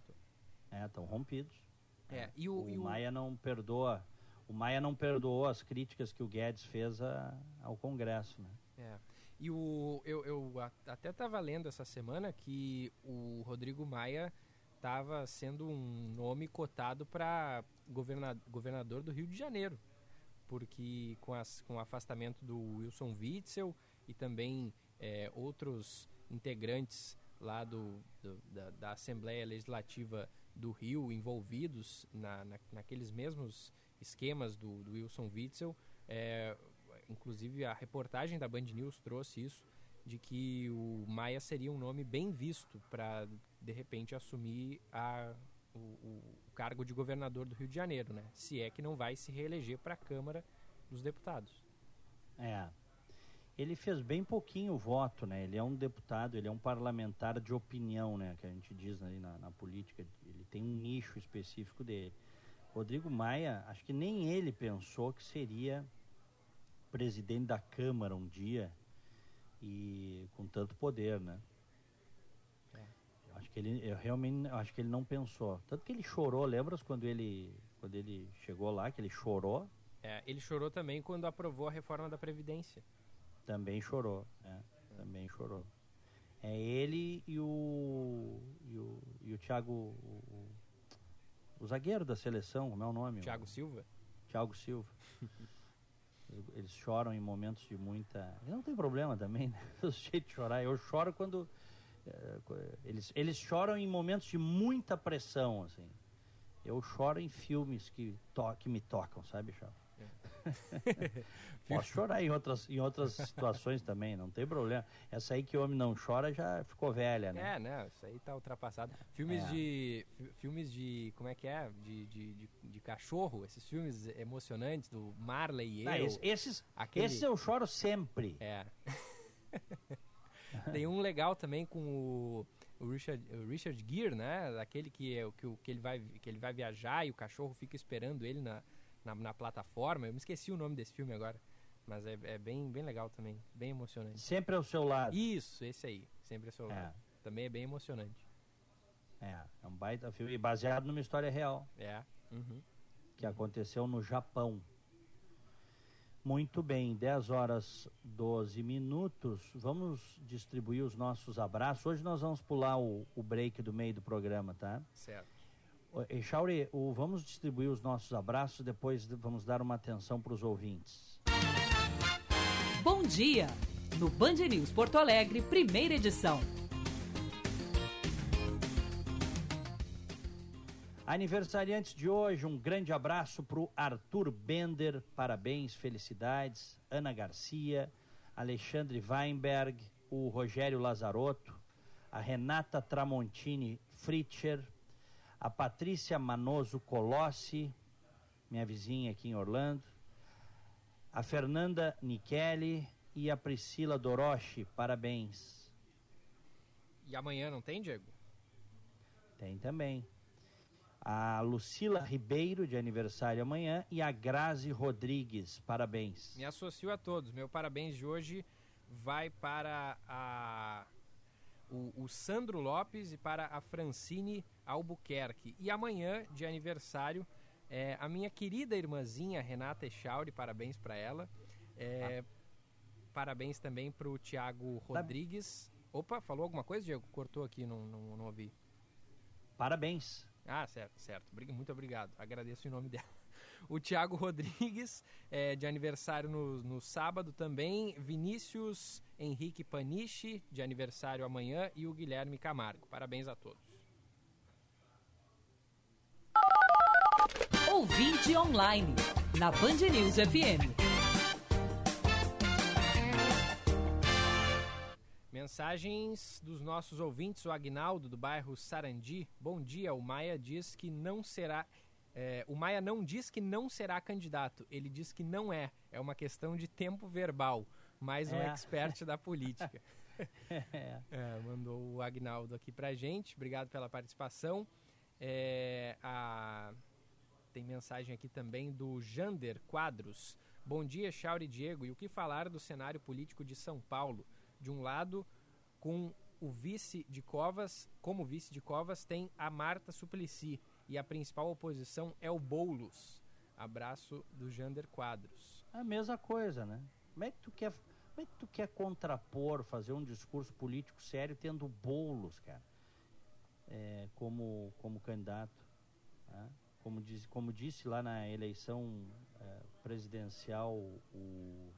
É, estão rompidos. É, e o, o, e o, Maia não perdoa. O Maia não perdoou as críticas que o Guedes fez a, ao Congresso, né? É. E o, eu, eu até estava lendo essa semana que o Rodrigo Maia estava sendo um nome cotado para governador, governador do Rio de Janeiro, porque com, as, com o afastamento do Wilson Witzel e também é, outros integrantes lá do, do da, da, Assembleia Legislativa do Rio envolvidos na, na naqueles mesmos esquemas do, do Wilson Witzel, é, inclusive a reportagem da Band News trouxe isso, de que o Maia seria um nome bem visto para, de repente, assumir a, o, o, cargo de governador do Rio de Janeiro, né? Se é que não vai se reeleger para a Câmara dos Deputados. É. Ele fez bem pouquinho voto, né? Ele é um deputado, ele é um parlamentar de opinião, né? Que a gente diz aí na, na política. Ele tem um nicho específico dele. Rodrigo Maia, acho que nem ele pensou que seria presidente da Câmara um dia e com tanto poder, né? É. Eu acho que ele, eu realmente acho que ele não pensou. Tanto que ele chorou, lembras quando ele, quando ele chegou lá, que ele chorou? É, ele chorou também quando aprovou a reforma da Previdência. Também chorou, é, também chorou. É ele e o. e o, e o Thiago. O, o, zagueiro da seleção, como é o nome? Thiago Silva? Thiago Silva. Eles choram em momentos de muita. Não tem problema também, né? O jeito de chorar. Eu choro quando. É, eles, eles choram em momentos de muita pressão, assim. Eu choro em filmes que, to que me tocam, sabe, Chavo? Posso chorar em outras, em outras situações também, não tem problema. Essa aí que o homem não chora já ficou velha, né? É, né? Isso aí tá ultrapassado. Filmes é. de. Filmes de. Como é que é? De, de, de, de, cachorro, esses filmes emocionantes do Marley e ah, eu. esses, aquele... esses eu choro sempre. É. tem um legal também com o o Richard, o Richard Gere, né? Aquele que, é, que, que, ele vai, que ele vai viajar e o cachorro fica esperando ele na, na, na plataforma. Eu me esqueci o nome desse filme agora. Mas é, é, bem, bem legal também, bem emocionante. Sempre ao seu lado. Isso, esse aí, sempre ao seu é. lado. Também é bem emocionante. É, é um baita filme baseado numa história real. É. Uhum. Que aconteceu no Japão. Muito bem, 10 horas 12 minutos. Vamos distribuir os nossos abraços. Hoje nós vamos pular o, o break do meio do programa, tá? Certo. Chauri, o, vamos distribuir os nossos abraços, depois vamos dar uma atenção para os ouvintes. Bom dia! No Band News Porto Alegre, primeira edição. Aniversariantes de hoje, um grande abraço para o Arthur Bender, parabéns, felicidades. Ana Garcia, Alexandre Weinberg, o Rogério Lazarotto, a Renata Tramontini Fritcher, a Patrícia Manoso Colossi, minha vizinha aqui em Orlando, a Fernanda Nicheli e a Priscila Doroshi, parabéns. E amanhã não tem, Diego? Tem também. A Lucila Ribeiro, de aniversário amanhã, e a Grazi Rodrigues, parabéns. Me associo a todos. Meu parabéns de hoje vai para a o, o, Sandro Lopes e para a Francine Albuquerque. E amanhã, de aniversário, é, a minha querida irmãzinha Renata Echauri, parabéns para ela. É, ah. Parabéns também para o Tiago tá. Rodrigues. Opa, falou alguma coisa, Diego? Cortou aqui, não, não, não ouvi. Parabéns. Ah, certo, certo. Muito obrigado. Agradeço em nome dela. O Tiago Rodrigues, é, de aniversário no, no sábado também. Vinícius Henrique Panichi, de aniversário amanhã. E o Guilherme Camargo. Parabéns a todos. Ouvinte online, na Band News FM. Mensagens dos nossos ouvintes, o Agnaldo do bairro Sarandi. Bom dia, o Maia diz que não será. É, o Maia não diz que não será candidato, ele diz que não é. É uma questão de tempo verbal. Mais um é. expert da política. é, mandou o Agnaldo aqui pra gente. Obrigado pela participação. É, a... Tem mensagem aqui também do Jander Quadros. Bom dia, Chauri Diego. E o que falar do cenário político de São Paulo? De um lado, com o vice de Covas, como vice de Covas, tem a Marta Suplicy e a principal oposição é o Boulos. Abraço do Jander Quadros. É a mesma coisa, né? Como é que tu quer, como é que tu quer contrapor, fazer um discurso político sério tendo Boulos, cara, é, como, como candidato? Né? Como, diz, como disse lá na eleição é, presidencial, o...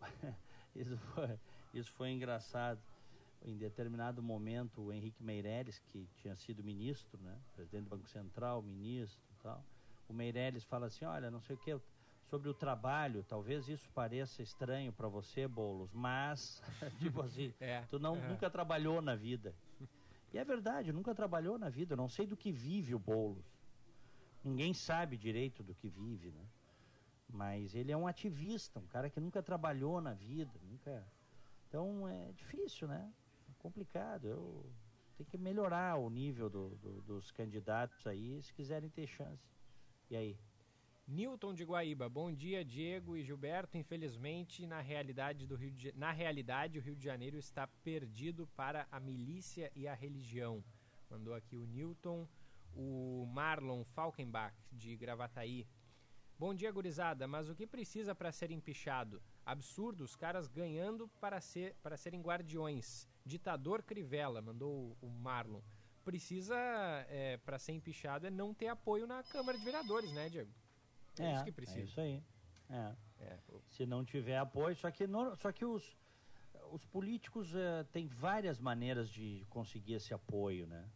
isso, foi, isso foi engraçado em determinado momento o Henrique Meirelles, que tinha sido ministro, né, presidente do Banco Central, ministro e tal, o Meirelles fala assim, olha, não sei o que, sobre o trabalho, talvez isso pareça estranho para você, Bolos, mas, tipo assim, é, tu não, é. nunca trabalhou na vida. E é verdade, nunca trabalhou na vida, eu não sei do que vive o Bolos. Ninguém sabe direito do que vive, né? Mas ele é um ativista, um cara que nunca trabalhou na vida, nunca... Então é difícil, né? Complicado. Eu tem que melhorar o nível do, do, dos candidatos aí, se quiserem ter chance. E aí? Newton de Guaíba, bom dia Diego e Gilberto. Infelizmente, na realidade do Rio de, na realidade o Rio de Janeiro está perdido para a milícia e a religião. Mandou aqui o Newton, o Marlon Falkenbach de Gravataí. Bom dia, gurizada. Mas o que precisa para ser empichado? Absurdo, os caras ganhando para, ser, para serem guardiões. Ditador Crivella, mandou o Marlon. Precisa, é, para ser empichado, é não ter apoio na Câmara de Vereadores, né, Diego? É, é isso que precisa. É isso aí. É. é. Se não tiver apoio, só que, no, só que os, os políticos é, têm várias maneiras de conseguir esse apoio, né?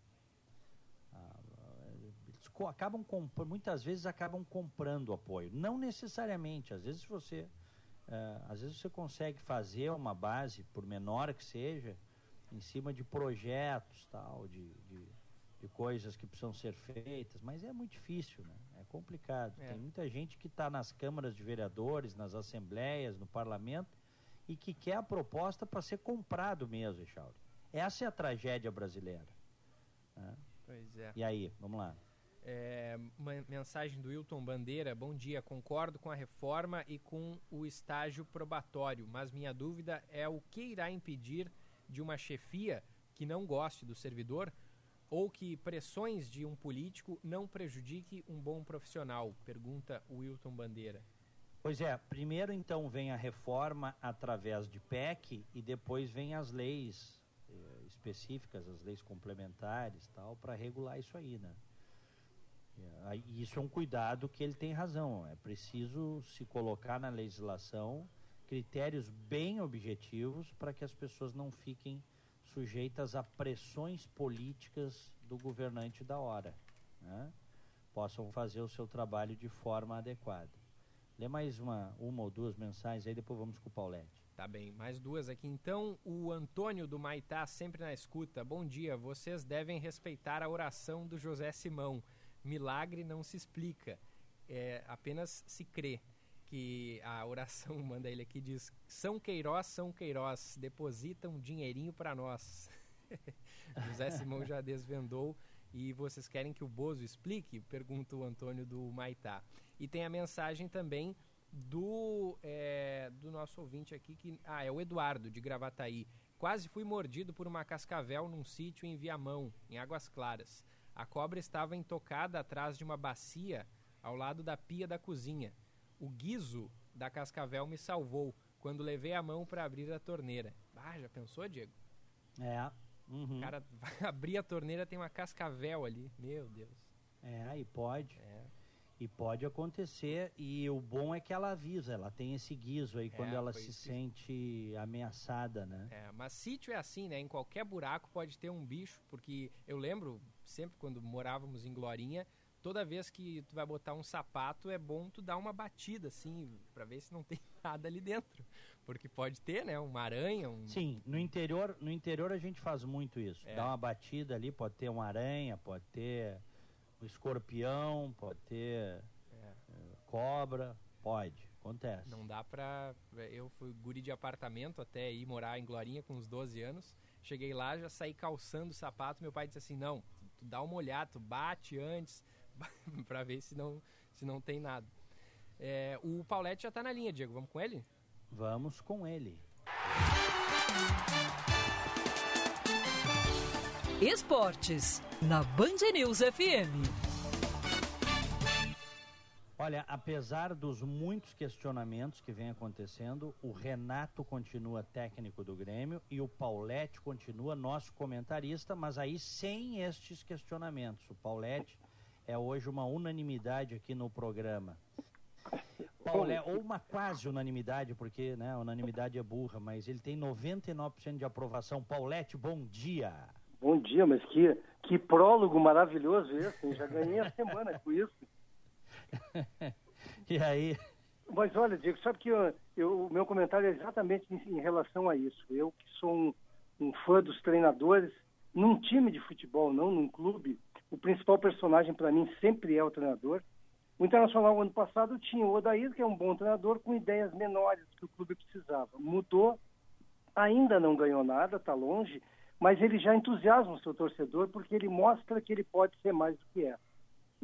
acabam muitas vezes acabam comprando apoio. Não necessariamente, às vezes você uh, às vezes você consegue fazer uma base, por menor que seja, em cima de projetos, tal, de, de, de coisas que precisam ser feitas, mas é muito difícil, né? É complicado. É. Tem muita gente que está nas câmaras de vereadores, nas assembleias, no parlamento e que quer a proposta para ser comprado mesmo, Echauri. Essa é a tragédia brasileira. Né? Pois é. E aí, vamos lá. É, mensagem do Wilton Bandeira. Bom dia. Concordo com a reforma e com o estágio probatório, mas minha dúvida é o que irá impedir de uma chefia que não goste do servidor ou que pressões de um político não prejudique um bom profissional? Pergunta o Wilton Bandeira. Pois é, primeiro então vem a reforma através de PEC e depois vem as leis eh, específicas, as leis complementares tal, para regular isso aí, né? É, isso é um cuidado que ele tem razão. É preciso se colocar na legislação critérios bem objetivos para que as pessoas não fiquem sujeitas a pressões políticas do governante da hora. Né? Possam fazer o seu trabalho de forma adequada. Lê mais uma, uma ou duas mensagens aí, depois vamos com o Paulette. Tá bem, mais duas aqui. Então, o Antônio do Maitá, sempre na escuta. Bom dia, vocês devem respeitar a oração do José Simão milagre não se explica, é, apenas se crê. Que a oração manda ele aqui diz: São Queiroz, São Queiroz, deposita um dinheirinho para nós. José Simão já desvendou e vocês querem que o Bozo explique? Pergunta o Antônio do Maitá. E tem a mensagem também do, é, do nosso ouvinte aqui, que ah, é o Eduardo, de Gravataí. Quase fui mordido por uma cascavel num sítio em Viamão, em Águas Claras. A cobra estava intocada atrás de uma bacia ao lado da pia da cozinha. O guiso da cascavel me salvou quando levei a mão para abrir a torneira. Ah, já pensou, Diego? É. Uhum. O cara vai abrir a torneira, tem uma cascavel ali. Meu Deus. É, aí pode. É. E pode acontecer, e o bom é que ela avisa, ela tem esse guiso aí é, quando ela se sente ameaçada, né? É, mas sítio é assim, né? Em qualquer buraco pode ter um bicho, porque eu lembro, sempre quando morávamos em Glorinha, toda vez que tu vai botar um sapato, é bom tu dar uma batida, assim, para ver se não tem nada ali dentro. Porque pode ter, né? Uma aranha, um... Sim, no interior, no interior a gente faz muito isso. É. Dá uma batida ali, pode ter uma aranha, pode ter um escorpião, pode ter é. Eh, cobra, pode, acontece. Não dá pra... Eu fui guri de apartamento até ir morar em Glorinha com uns 12 anos. Cheguei lá, já saí calçando o sapato, meu pai disse assim, não, tu dá uma olhada, tu bate antes para ver se não, se não tem nada. É, o Paulette já está na linha, Diego. Vamos com ele? Vamos com ele. Esportes, na Band News FM. Olha, apesar dos muitos questionamentos que vem acontecendo, o Renato continua técnico do Grêmio e o Paulette continua nosso comentarista, mas aí sem estes questionamentos. O Paulette é hoje uma unanimidade aqui no programa. Paulette, ou uma quase unanimidade, porque né, unanimidade é burra, mas ele tem 99% de aprovação. Paulette, bom dia. Bom dia, mas que, que prólogo maravilhoso esse, já ganhei a semana com isso. e aí? Mas olha, Diego, sabe que eu, eu, o meu comentário é exatamente em, em, relação a isso. Eu que sou um, um fã dos treinadores, num time de futebol, não num clube, o principal personagem para mim sempre é o treinador. O Internacional, ano passado, tinha o Odair, que é um bom treinador, com ideias menores que o clube precisava. Mudou, ainda não ganhou nada, está longe, mas ele já entusiasma o seu torcedor porque ele mostra que ele pode ser mais do que é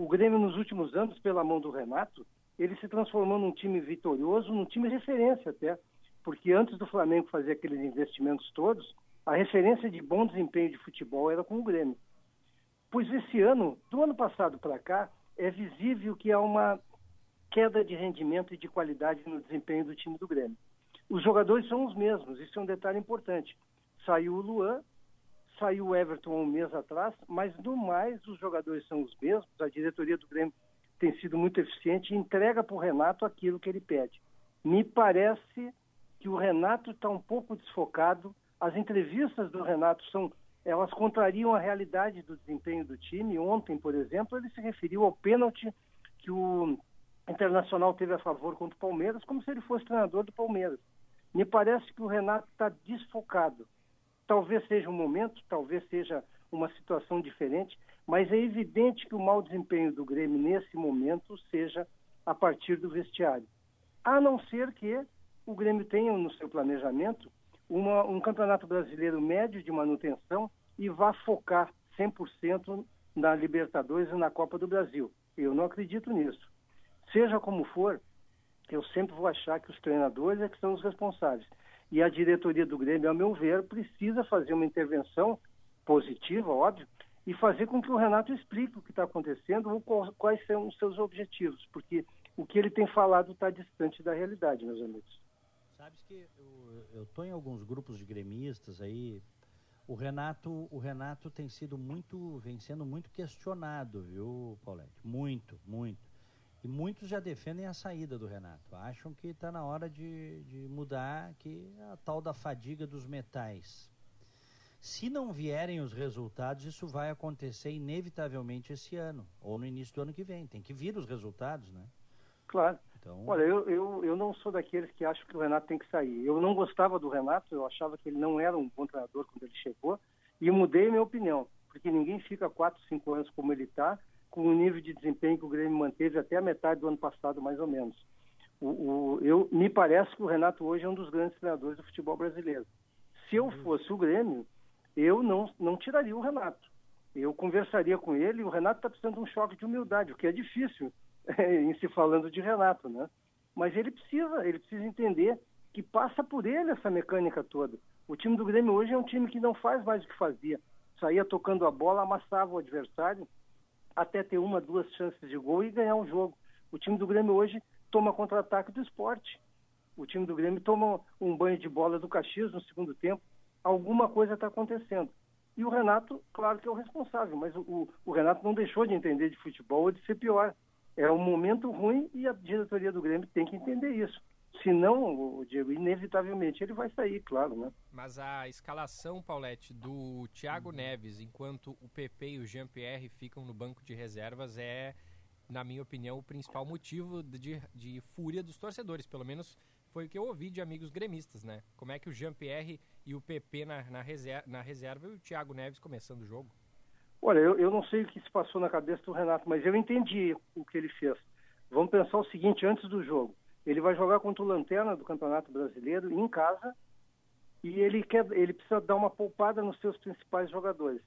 o Grêmio nos últimos anos, pela mão do Renato, ele se transformou num time vitorioso, num time referência até, porque antes do Flamengo fazer aqueles investimentos todos, a referência de bom desempenho de futebol era com o Grêmio. Pois esse ano, do ano passado para cá, é visível que há uma queda de rendimento e de qualidade no desempenho do time do Grêmio. Os jogadores são os mesmos, isso é um detalhe importante. Saiu o Luan, saiu o Everton um mês atrás, mas no mais os jogadores são os mesmos, a diretoria do Grêmio tem sido muito eficiente e entrega para o Renato aquilo que ele pede. Me parece que o Renato está um pouco desfocado, as entrevistas do Renato são elas contrariam a realidade do desempenho do time. Ontem, por exemplo, ele se referiu ao pênalti que o Internacional teve a favor contra o Palmeiras, como se ele fosse treinador do Palmeiras. Me parece que o Renato está desfocado. Talvez seja um momento, talvez seja uma situação diferente, mas é evidente que o mau desempenho do Grêmio nesse momento seja a partir do vestiário. A não ser que o Grêmio tenha no seu planejamento uma, um campeonato brasileiro médio de manutenção e vá focar 100% na Libertadores e na Copa do Brasil. Eu não acredito nisso. Seja como for, eu sempre vou achar que os treinadores é que são os responsáveis. E a diretoria do Grêmio, ao meu ver, precisa fazer uma intervenção positiva, óbvio, e fazer com que o Renato explique o que está acontecendo ou quais são os seus objetivos, porque o que ele tem falado está distante da realidade, meus amigos. Sabes que eu estou em alguns grupos de gremistas aí. O Renato, o Renato tem sido muito, vem sendo muito questionado, viu, Paulette? Muito, muito. E muitos já defendem a saída do Renato. Acham que está na hora de, de mudar que a tal da fadiga dos metais. Se não vierem os resultados, isso vai acontecer inevitavelmente esse ano, ou no início do ano que vem. Tem que vir os resultados, né? Claro. Então... Olha, eu, eu, eu não sou daqueles que acham que o Renato tem que sair. Eu não gostava do Renato, eu achava que ele não era um bom treinador quando ele chegou, e mudei minha opinião, porque ninguém fica 4, 5 anos como ele está, com o nível de desempenho que o Grêmio manteve até a metade do ano passado, mais ou menos. O, o, eu, me parece que o Renato hoje é um dos grandes treinadores do futebol brasileiro. Se eu uhum. fosse o Grêmio, eu não, não tiraria o Renato. Eu conversaria com ele, e o Renato está precisando de um choque de humildade, o que é difícil em se falando de Renato, né? Mas ele precisa, ele precisa entender que passa por ele essa mecânica toda. O time do Grêmio hoje é um time que não faz mais o que fazia. Saía tocando a bola, amassava o adversário até ter uma, duas chances de gol e ganhar um jogo. O time do Grêmio hoje toma contra-ataque do esporte. O time do Grêmio toma um banho de bola do Caxias no segundo tempo. Alguma coisa está acontecendo. E o Renato, claro que é o responsável, mas o, o, Renato não deixou de entender de futebol ou de ser pior é um momento ruim e a diretoria do Grêmio tem que entender isso. Senão, Diego, inevitavelmente ele vai sair, claro, né? Mas a escalação, Paulette, do Thiago Neves, enquanto o PP e o Jean-Pierre ficam no banco de reservas, é, na minha opinião, o principal motivo de, de fúria dos torcedores. Pelo menos foi o que eu ouvi de amigos gremistas, né? Como é que o Jean-Pierre e o PP na, na, reserva, na reserva e o Thiago Neves começando o jogo? Olha, eu, eu não sei o que se passou na cabeça do Renato, mas eu entendi o que ele fez. Vamos pensar o seguinte, antes do jogo. Ele vai jogar contra o Lanterna do Campeonato Brasileiro em casa e ele, quer, ele precisa dar uma poupada nos seus principais jogadores.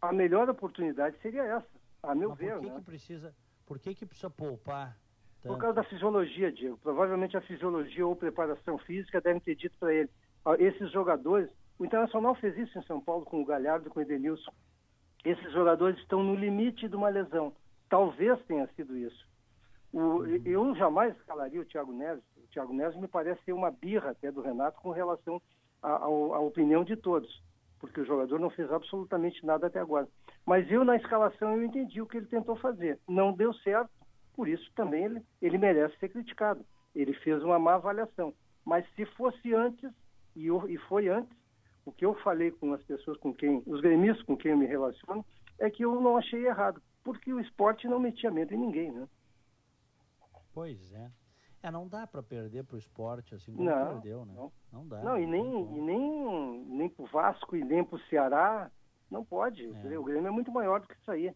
A melhor oportunidade seria essa, a meu mas ver. Por que, né? que precisa, por que, que precisa poupar? Tanto? Por causa da fisiologia, Diego. Provavelmente a fisiologia ou preparação física devem ter dito para ele. Esses jogadores, o Internacional fez isso em São Paulo com o Galhardo, com o Edenilson esses jogadores estão no limite de uma lesão. Talvez tenha sido isso. O, eu jamais escalaria o Thiago Neves. O Thiago Neves me parece ser uma birra até do Renato com relação à, opinião de todos, porque o jogador não fez absolutamente nada até agora. Mas eu, na escalação, eu entendi o que ele tentou fazer. Não deu certo, por isso também ele, ele merece ser criticado. Ele fez uma má avaliação. Mas se fosse antes, e, e foi antes, o que eu falei com as pessoas com quem, os gremistas com quem eu me relaciono, é que eu não achei errado, porque o esporte não metia medo em ninguém, né? Pois é. É, não dá para perder para o esporte assim como não, perdeu, né? Não, não dá. Não, e nem, e nem, nem para o Vasco e nem para o Ceará, não pode. É. O Grêmio é muito maior do que isso aí.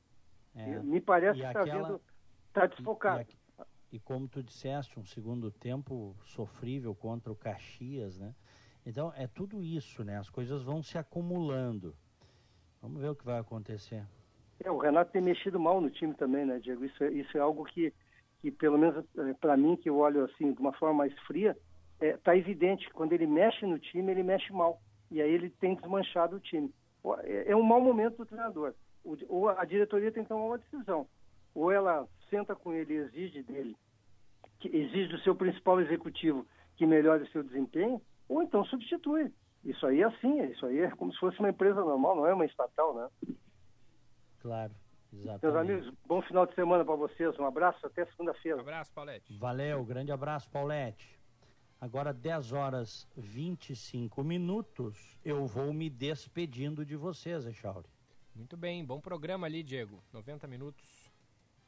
É. Me parece e que está aquela... tá desfocado. E, e, e, como tu disseste, um segundo tempo sofrível contra o Caxias, né? Então é tudo isso, né? As coisas vão se acumulando. Vamos ver o que vai acontecer. É, o Renato tem mexido mal no time também, né, Diego? Isso é, isso é algo que, que pelo menos é, para mim, que eu olho assim de uma forma mais fria, é, tá evidente que quando ele mexe no time, ele mexe mal. E aí ele tem desmanchado o time. É, é um mau momento do treinador. Ou a diretoria tem que tomar uma decisão. Ou ela senta com ele e exige dele exige do seu principal executivo que melhore o seu desempenho, ou então substitui. Isso aí é assim, isso aí é como se fosse uma empresa normal, não é uma estatal, né? Claro, exatamente. Meus amigos, bom final de semana para vocês, um abraço, até segunda-feira. Um abraço, Paulette. Valeu, grande abraço, Paulette. Agora, 10 horas 25 minutos, eu vou me despedindo de vocês, Echauri. Muito bem, bom programa ali, Diego. 90 minutos.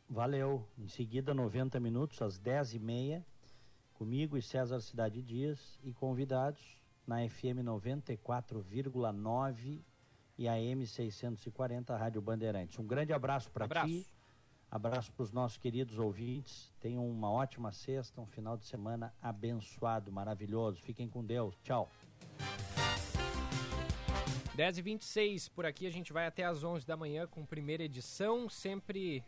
Valeu. Em seguida, 90 minutos, às 10h30, comigo e César Cidade Dias e convidados na FM 94,9 e AM 640, Rádio Bandeirantes. Um grande abraço para ti. Abraço para os nossos queridos ouvintes. Tenham uma ótima sexta, um final de semana abençoado, maravilhoso. Fiquem com Deus. Tchau. 10 e 26 por aqui a gente vai até às 11 da manhã com primeira edição, sempre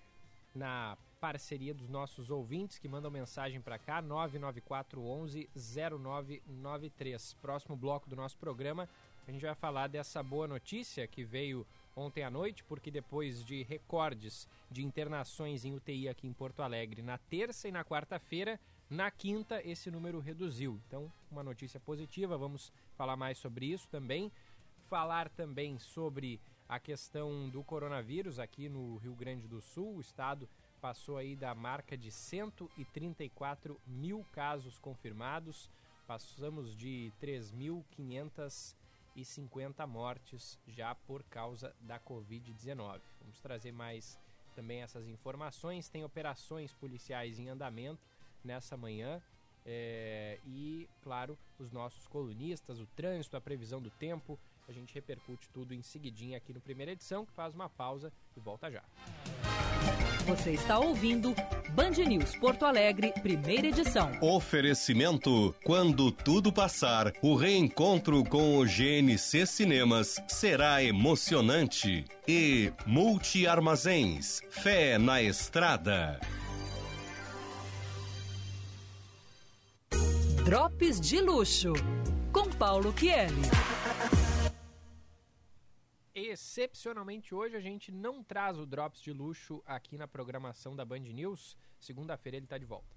na parceria dos nossos ouvintes que mandam mensagem para cá, 994 11 0993. Próximo bloco do nosso programa, a gente vai falar dessa boa notícia que veio ontem à noite, porque depois de recordes de internações em UTI aqui em Porto Alegre na terça e na quarta-feira, na quinta esse número reduziu. Então, uma notícia positiva, vamos falar mais sobre isso também. Falar também sobre a questão do coronavírus aqui no Rio Grande do Sul. O estado passou aí da marca de 134 mil casos confirmados. Passamos de 3.500 e 50 mortes já por causa da Covid-19. Vamos trazer mais também essas informações. Tem operações policiais em andamento nessa manhã. É, e, claro, os nossos colunistas, o trânsito, a previsão do tempo. A gente repercute tudo em seguidinha aqui no primeira edição, que faz uma pausa e volta já. Você está ouvindo Band News Porto Alegre, primeira edição. Oferecimento: quando tudo passar, o reencontro com o GNC Cinemas será emocionante. E Multi Armazéns, fé na estrada. Drops de luxo com Paulo Kieli. Excepcionalmente hoje a gente não traz o Drops de luxo aqui na programação da Band News. Segunda-feira ele está de volta.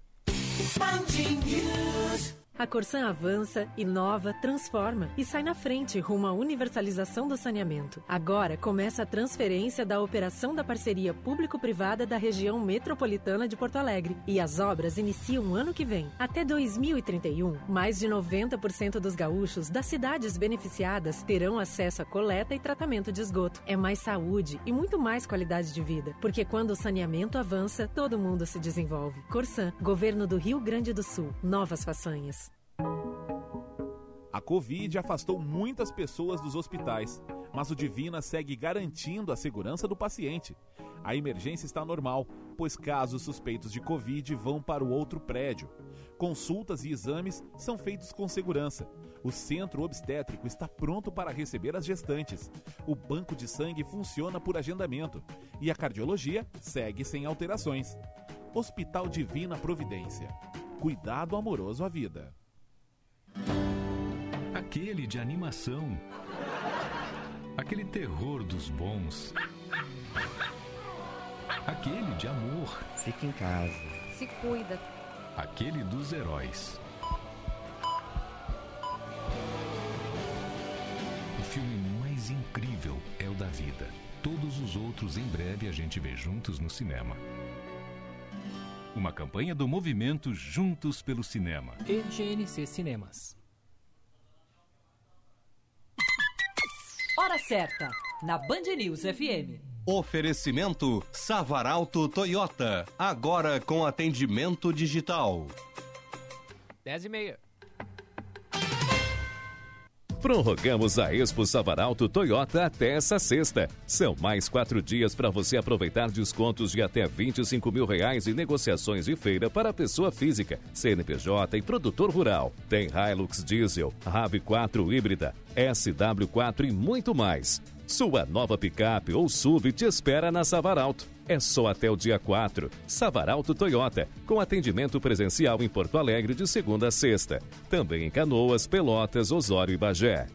A Corsan avança, inova, transforma e sai na frente rumo à universalização do saneamento. Agora começa a transferência da operação da parceria público-privada da região metropolitana de Porto Alegre. E as obras iniciam ano que vem. Até 2031, mais de 90% dos gaúchos das cidades beneficiadas terão acesso a coleta e tratamento de esgoto. É mais saúde e muito mais qualidade de vida. Porque quando o saneamento avança, todo mundo se desenvolve. Corsan, Governo do Rio Grande do Sul. Novas façanhas. A Covid afastou muitas pessoas dos hospitais, mas o Divina segue garantindo a segurança do paciente. A emergência está normal, pois casos suspeitos de Covid vão para o outro prédio. Consultas e exames são feitos com segurança. O centro obstétrico está pronto para receber as gestantes. O banco de sangue funciona por agendamento. E a cardiologia segue sem alterações. Hospital Divina Providência. Cuidado amoroso à vida aquele de animação, aquele terror dos bons, aquele de amor. Fica em casa. Se cuida. Aquele dos heróis. O filme mais incrível é o da vida. Todos os outros em breve a gente vê juntos no cinema. Uma campanha do movimento Juntos pelo Cinema. E GNC Cinemas. Hora certa, na Band News FM. Oferecimento Savaralto Toyota, agora com atendimento digital. 10 e meia. Prorrogamos a Expo Savaralto Toyota até essa sexta. São mais quatro dias para você aproveitar descontos de até 25 mil reais e negociações de feira para pessoa física, CNPJ e produtor rural. Tem Hilux Diesel, RAV4 híbrida, SW4 e muito mais. Sua nova picape ou SUV te espera na Savaralto. É só até o dia 4. Savaralto Toyota, com atendimento presencial em Porto Alegre de segunda a sexta. Também em Canoas, Pelotas, Osório e Bagé.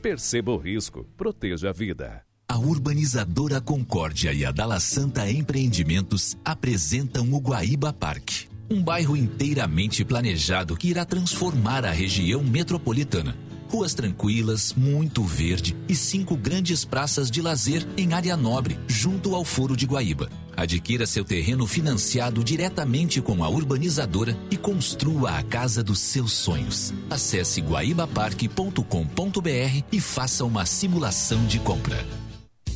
Perceba o risco, proteja a vida. A urbanizadora Concórdia e a Dala Santa Empreendimentos apresentam o Guaíba Parque Um bairro inteiramente planejado que irá transformar a região metropolitana. Ruas tranquilas, muito verde e cinco grandes praças de lazer em área nobre, junto ao Foro de Guaíba. Adquira seu terreno financiado diretamente com a urbanizadora e construa a casa dos seus sonhos. Acesse guaibaparque.com.br e faça uma simulação de compra.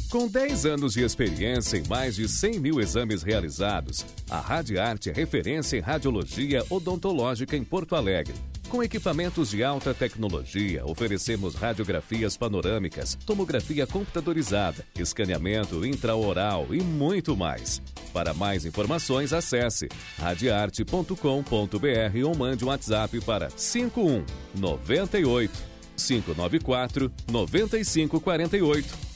Com 10 anos de experiência em mais de 100 mil exames realizados, a Radiarte é referência em radiologia odontológica em Porto Alegre. Com equipamentos de alta tecnologia, oferecemos radiografias panorâmicas, tomografia computadorizada, escaneamento intraoral e muito mais. Para mais informações, acesse radiarte.com.br ou mande um WhatsApp para 51 98 594 9548.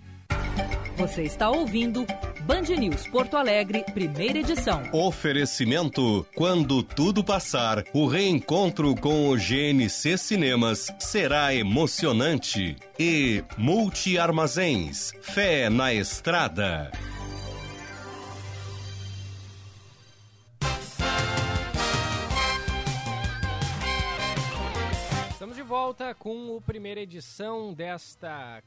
Você está ouvindo Band News Porto Alegre, primeira edição. Oferecimento: quando tudo passar, o reencontro com o GNC Cinemas será emocionante. E Multi Armazéns, fé na estrada. Estamos de volta com a primeira edição desta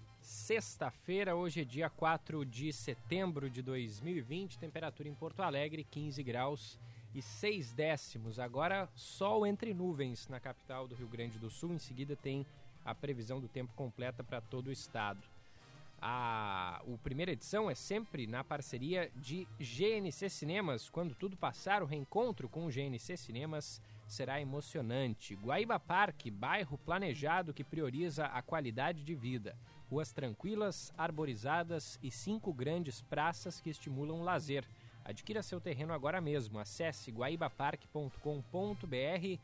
sexta-feira, hoje é dia 4 de setembro de 2020, temperatura em Porto Alegre 15 graus e 6 décimos. Agora sol entre nuvens na capital do Rio Grande do Sul, em seguida tem a previsão do tempo completa para todo o estado. A o primeira edição é sempre na parceria de GNC Cinemas. Quando tudo passar, o reencontro com o GNC Cinemas será emocionante. Guaíba Parque, bairro planejado que prioriza a qualidade de vida ruas tranquilas, arborizadas e cinco grandes praças que estimulam o lazer. Adquira seu terreno agora mesmo. Acesse guaibaparque.com.br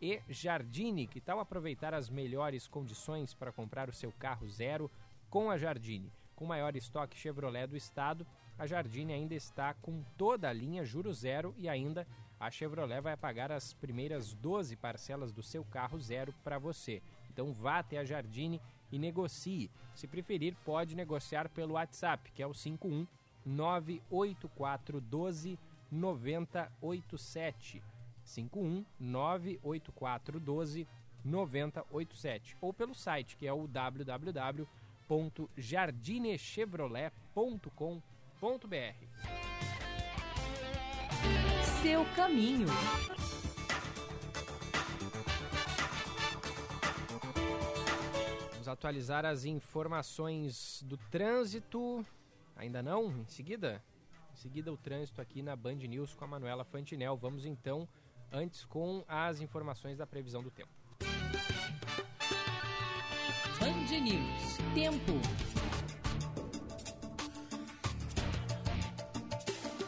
e Jardine. Que tal aproveitar as melhores condições para comprar o seu carro zero com a Jardine? Com o maior estoque Chevrolet do estado, a Jardine ainda está com toda a linha Juro Zero e ainda a Chevrolet vai pagar as primeiras 12 parcelas do seu carro zero para você. Então vá até a Jardine e negocie. Se preferir, pode negociar pelo WhatsApp, que é o 51 98412 9087. 51 98412 9087 ou pelo site que é o www.jardinechevrolet.com.br. Seu caminho. Atualizar as informações do trânsito. Ainda não? Em seguida? Em seguida, o trânsito aqui na Band News com a Manuela Fantinel. Vamos então, antes, com as informações da previsão do tempo. Band News. Tempo.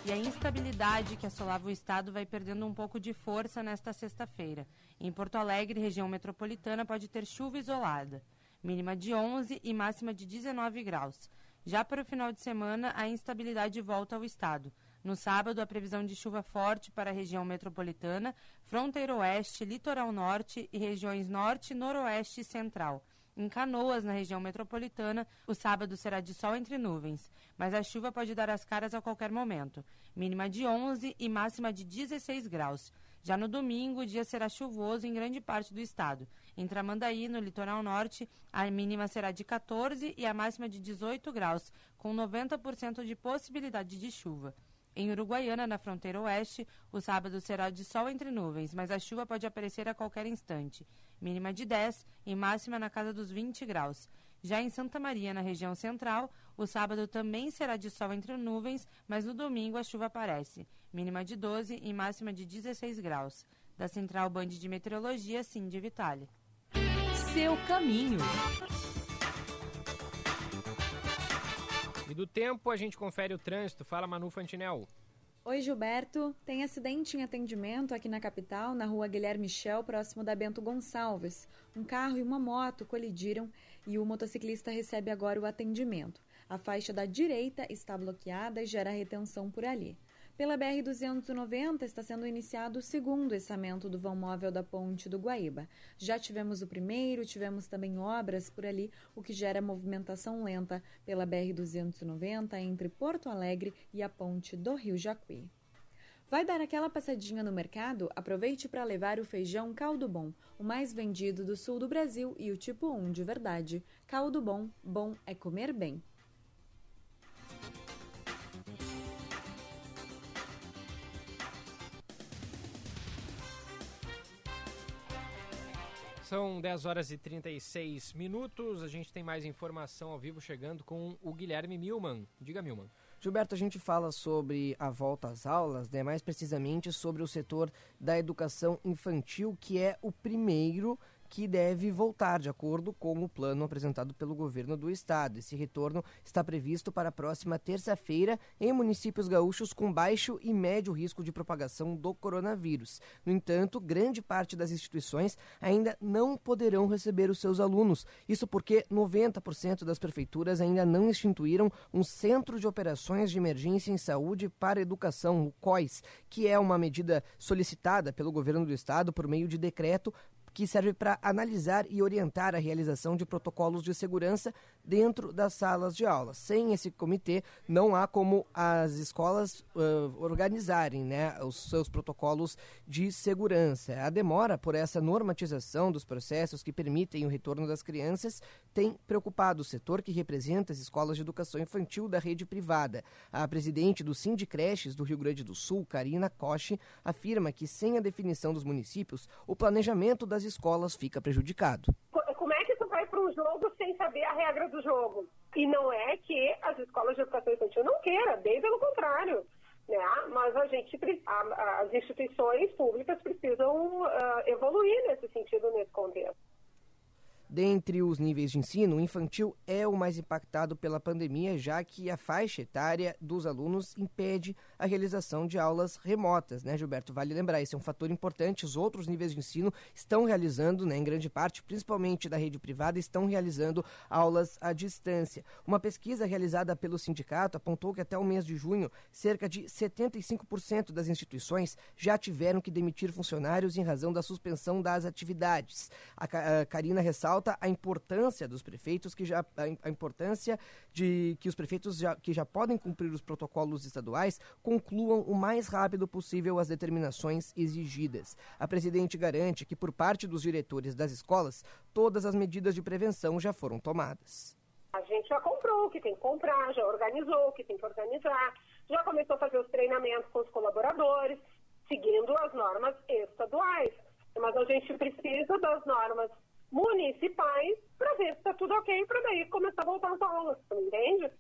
E a instabilidade que assolava o estado vai perdendo um pouco de força nesta sexta-feira. Em Porto Alegre, região metropolitana, pode ter chuva isolada mínima de 11 e máxima de 19 graus. Já para o final de semana, a instabilidade volta ao estado. No sábado, a previsão de chuva forte para a região metropolitana, fronteira oeste, litoral norte e regiões norte, noroeste e central. Em Canoas, na região metropolitana, o sábado será de sol entre nuvens, mas a chuva pode dar as caras a qualquer momento. Mínima de 11 e máxima de 16 graus. Já no domingo, o dia será chuvoso em grande parte do estado. Em Tramandaí, no litoral norte, a mínima será de 14 e a máxima de 18 graus, com 90% de possibilidade de chuva. Em Uruguaiana, na fronteira oeste, o sábado será de sol entre nuvens, mas a chuva pode aparecer a qualquer instante. Mínima de 10 e máxima na casa dos 20 graus. Já em Santa Maria, na região central, o sábado também será de sol entre nuvens, mas no domingo a chuva aparece. Mínima de 12 e máxima de 16 graus. Da Central Band de Meteorologia, Cindy Vitale seu caminho. E do tempo a gente confere o trânsito. Fala Manu Fantinel. Oi, Gilberto. Tem acidente em atendimento aqui na capital, na rua Guilherme Michel, próximo da Bento Gonçalves. Um carro e uma moto colidiram e o motociclista recebe agora o atendimento. A faixa da direita está bloqueada e gera retenção por ali. Pela BR-290 está sendo iniciado o segundo içamento do vão móvel da ponte do Guaíba. Já tivemos o primeiro, tivemos também obras por ali, o que gera movimentação lenta pela BR-290 entre Porto Alegre e a ponte do Rio Jacuí. Vai dar aquela passadinha no mercado? Aproveite para levar o feijão Caldo Bom, o mais vendido do sul do Brasil e o tipo 1 de verdade. Caldo Bom, bom é comer bem. São 10 horas e 36 minutos. A gente tem mais informação ao vivo chegando com o Guilherme Milman. Diga, Milman. Gilberto, a gente fala sobre a volta às aulas, né? mais precisamente sobre o setor da educação infantil, que é o primeiro que deve voltar, de acordo com o plano apresentado pelo governo do estado. Esse retorno está previsto para a próxima terça-feira em municípios gaúchos com baixo e médio risco de propagação do coronavírus. No entanto, grande parte das instituições ainda não poderão receber os seus alunos. Isso porque 90% das prefeituras ainda não instituíram um Centro de Operações de Emergência em Saúde para Educação, o COIS, que é uma medida solicitada pelo governo do estado por meio de decreto que serve para analisar e orientar a realização de protocolos de segurança dentro das salas de aula. Sem esse comitê, não há como as escolas uh, organizarem né, os seus protocolos de segurança. A demora por essa normatização dos processos que permitem o retorno das crianças tem preocupado o setor que representa as escolas de educação infantil da rede privada. A presidente do Sindicreches do Rio Grande do Sul, Karina Koch, afirma que sem a definição dos municípios, o planejamento das escolas fica prejudicado. Como é que tu vai para um jogo sem saber a regra do jogo? E não é que as escolas de educação infantil não queiram, bem pelo contrário. Né? Mas a gente, as instituições públicas precisam uh, evoluir nesse sentido, nesse contexto. Dentre os níveis de ensino, o infantil é o mais impactado pela pandemia, já que a faixa etária dos alunos impede a realização de aulas remotas, né, Gilberto? Vale lembrar, esse é um fator importante. Os outros níveis de ensino estão realizando, né, em grande parte, principalmente da rede privada, estão realizando aulas à distância. Uma pesquisa realizada pelo sindicato apontou que até o mês de junho, cerca de 75% das instituições já tiveram que demitir funcionários em razão da suspensão das atividades. A, Karina ressalta ressalta a importância dos prefeitos, que já, a importância de que os prefeitos já, que já podem cumprir os protocolos estaduais concluam o mais rápido possível as determinações exigidas. A presidente garante que, por parte dos diretores das escolas, todas as medidas de prevenção já foram tomadas. A gente já comprou o que tem que comprar, já organizou o que tem que organizar, já começou a fazer os treinamentos com os colaboradores, seguindo as normas estaduais. Mas a gente precisa das normas municipais para ver se está tudo ok para daí começar a voltar às aulas, entende?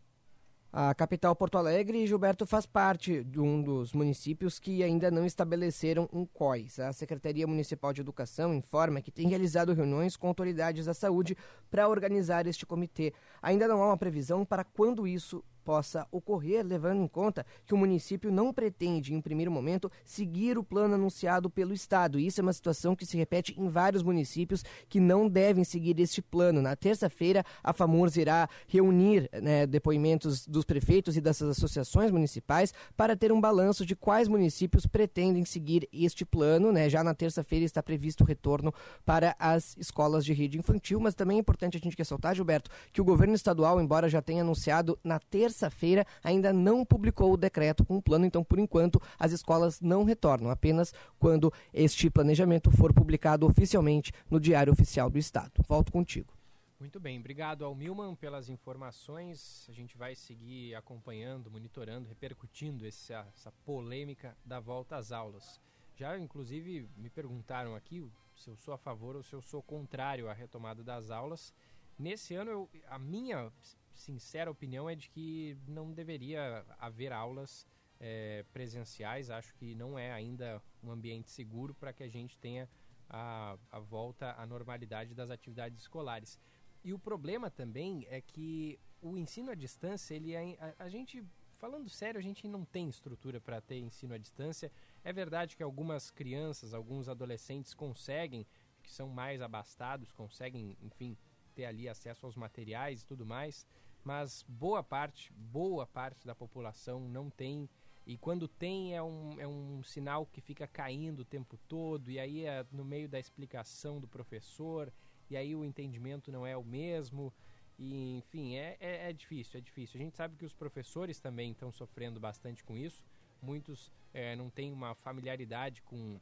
A capital Porto Alegre, Gilberto, faz parte de um dos municípios que ainda não estabeleceram um COIS. A Secretaria Municipal de Educação informa que tem realizado reuniões com autoridades da saúde para organizar este comitê. Ainda não há uma previsão para quando isso possa ocorrer, levando em conta que o município não pretende, em primeiro momento, seguir o plano anunciado pelo Estado. Isso é uma situação que se repete em vários municípios que não devem seguir este plano. Na terça-feira, a FAMURS irá reunir né, depoimentos dos prefeitos e dessas associações municipais para ter um balanço de quais municípios pretendem seguir este plano. Né? Já na terça-feira está previsto o retorno para as escolas de rede infantil, mas também é importante a gente ressaltar, Gilberto, que o governo estadual, embora já tenha anunciado na terça terça-feira ainda não publicou o decreto com o plano, então, por enquanto, as escolas não retornam, apenas quando este planejamento for publicado oficialmente no Diário Oficial do Estado. Volto contigo. Muito bem, obrigado ao Milman pelas informações. A gente vai seguir acompanhando, monitorando, repercutindo essa, essa polêmica da volta às aulas. Já, inclusive, me perguntaram aqui se eu sou a favor ou se eu sou contrário à retomada das aulas. Nesse ano, eu, a minha sincera opinião é de que não deveria haver aulas é, presenciais. Acho que não é ainda um ambiente seguro para que a gente tenha a, a volta à normalidade das atividades escolares. E o problema também é que o ensino à distância, ele é, a, a gente falando sério, a gente não tem estrutura para ter ensino à distância. É verdade que algumas crianças, alguns adolescentes conseguem, que são mais abastados, conseguem, enfim, ter ali acesso aos materiais e tudo mais, mas boa parte, boa parte da população não tem e quando tem é um, é um sinal que fica caindo o tempo todo e aí é no meio da explicação do professor e aí o entendimento não é o mesmo e enfim é, é, é difícil, é difícil. A gente sabe que os professores também estão sofrendo bastante com isso. Muitos é, não têm uma familiaridade com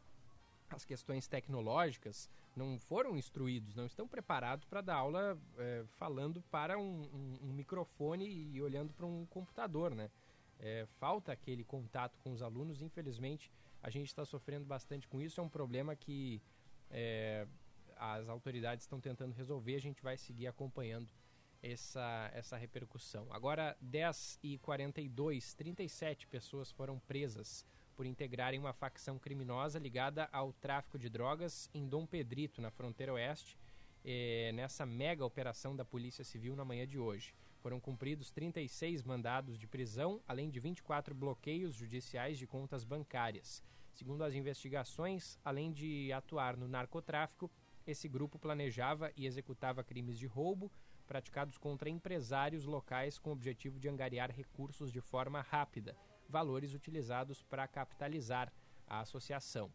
as questões tecnológicas, não foram instruídos, não estão preparados para dar aula é, falando para um, um, um, microfone e olhando para um computador, né? É, falta aquele contato com os alunos, infelizmente a gente está sofrendo bastante com isso, é um problema que é, as autoridades estão tentando resolver, a gente vai seguir acompanhando essa, essa repercussão. Agora, 10 e 42, 37 pessoas foram presas por integrarem uma facção criminosa ligada ao tráfico de drogas em Dom Pedrito, na fronteira oeste, eh, nessa mega operação da Polícia Civil na manhã de hoje. Foram cumpridos 36 mandados de prisão, além de 24 bloqueios judiciais de contas bancárias. Segundo as investigações, além de atuar no narcotráfico, esse grupo planejava e executava crimes de roubo praticados contra empresários locais com o objetivo de angariar recursos de forma rápida valores utilizados para capitalizar a associação.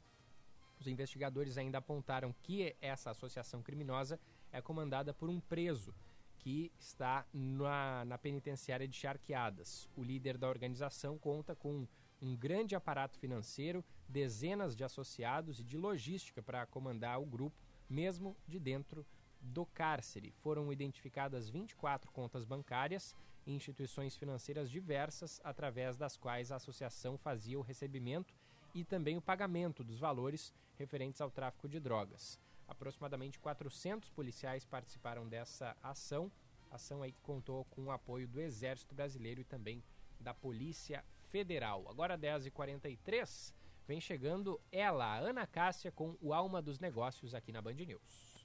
Os investigadores ainda apontaram que essa associação criminosa é comandada por um preso que está na, na penitenciária de Charqueadas. O líder da organização conta com um grande aparato financeiro, dezenas de associados e de logística para comandar o grupo, mesmo de dentro do cárcere. Foram identificadas 24 contas bancárias instituições financeiras diversas, através das quais a associação fazia o recebimento e também o pagamento dos valores referentes ao tráfico de drogas. Aproximadamente 400 policiais participaram dessa ação, ação aí que contou com o apoio do Exército Brasileiro e também da Polícia Federal. Agora 10h43, vem chegando ela, Ana Cássia, com o Alma dos Negócios aqui na Band News.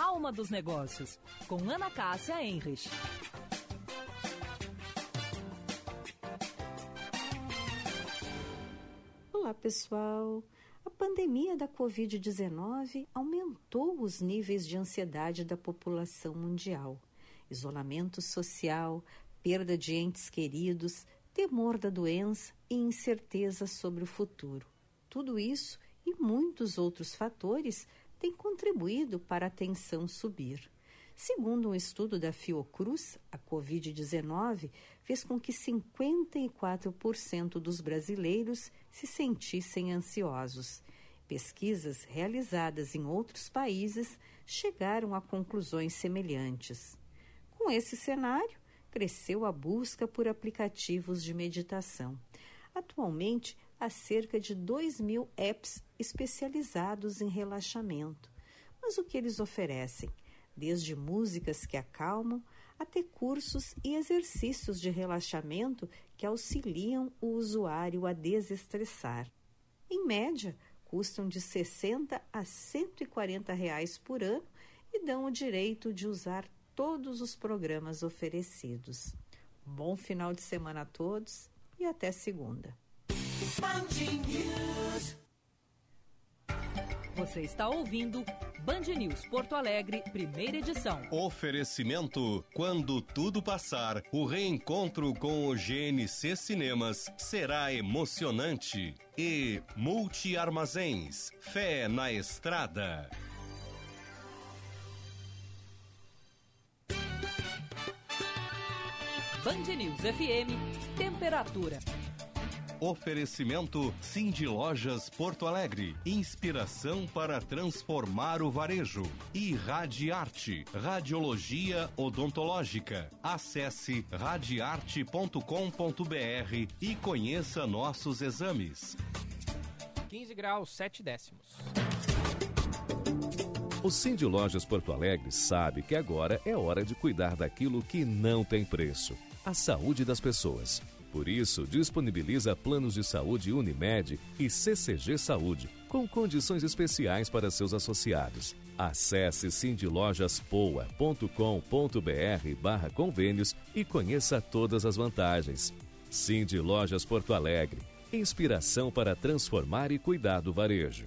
Alma dos Negócios, com Ana Cássia Enrich. Olá, pessoal. A pandemia da Covid-19 aumentou os níveis de ansiedade da população mundial. Isolamento social, perda de entes queridos, temor da doença e incerteza sobre o futuro. Tudo isso e muitos outros fatores tem contribuído para a tensão subir. Segundo um estudo da Fiocruz, a Covid-19 fez com que 54% dos brasileiros se sentissem ansiosos. Pesquisas realizadas em outros países chegaram a conclusões semelhantes. Com esse cenário, cresceu a busca por aplicativos de meditação. Atualmente, há cerca de 2 mil apps especializados em relaxamento. Mas o que eles oferecem? Desde músicas que acalmam até cursos e exercícios de relaxamento que auxiliam o usuário a desestressar. Em média, custam de 60 a 140 reais por ano e dão o direito de usar todos os programas oferecidos. Bom final de semana a todos e até segunda. Você está ouvindo Band News Porto Alegre, primeira edição. Oferecimento: quando tudo passar, o reencontro com o GNC Cinemas será emocionante. E Multi Armazéns, fé na estrada. Band News FM, temperatura. Oferecimento Cindy Lojas Porto Alegre. Inspiração para transformar o varejo. E Radiarte, Radiologia Odontológica. Acesse radiarte.com.br e conheça nossos exames. 15 graus, 7 décimos. O Cindy Lojas Porto Alegre sabe que agora é hora de cuidar daquilo que não tem preço: a saúde das pessoas. Por isso, disponibiliza planos de saúde Unimed e CCG Saúde, com condições especiais para seus associados. Acesse cindylojaspoa.com.br barra convênios e conheça todas as vantagens. Cindy Lojas Porto Alegre. Inspiração para transformar e cuidar do varejo.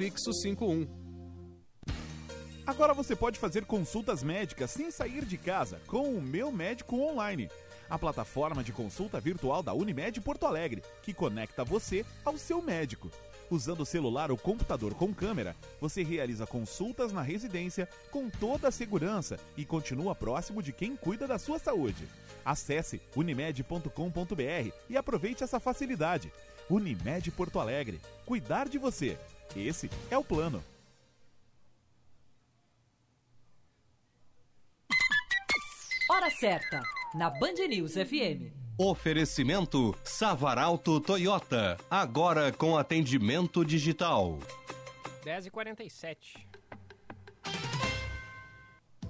prefixo 51. Agora você pode fazer consultas médicas sem sair de casa com o Meu Médico Online, a plataforma de consulta virtual da Unimed Porto Alegre, que conecta você ao seu médico. Usando celular ou computador com câmera, você realiza consultas na residência com toda a segurança e continua próximo de quem cuida da sua saúde. Acesse unimed.com.br e aproveite essa facilidade. Unimed Porto Alegre. Cuidar de você. Esse é o plano. Hora certa, na Band News FM. Oferecimento Savaralto Toyota, agora com atendimento digital. 10h47.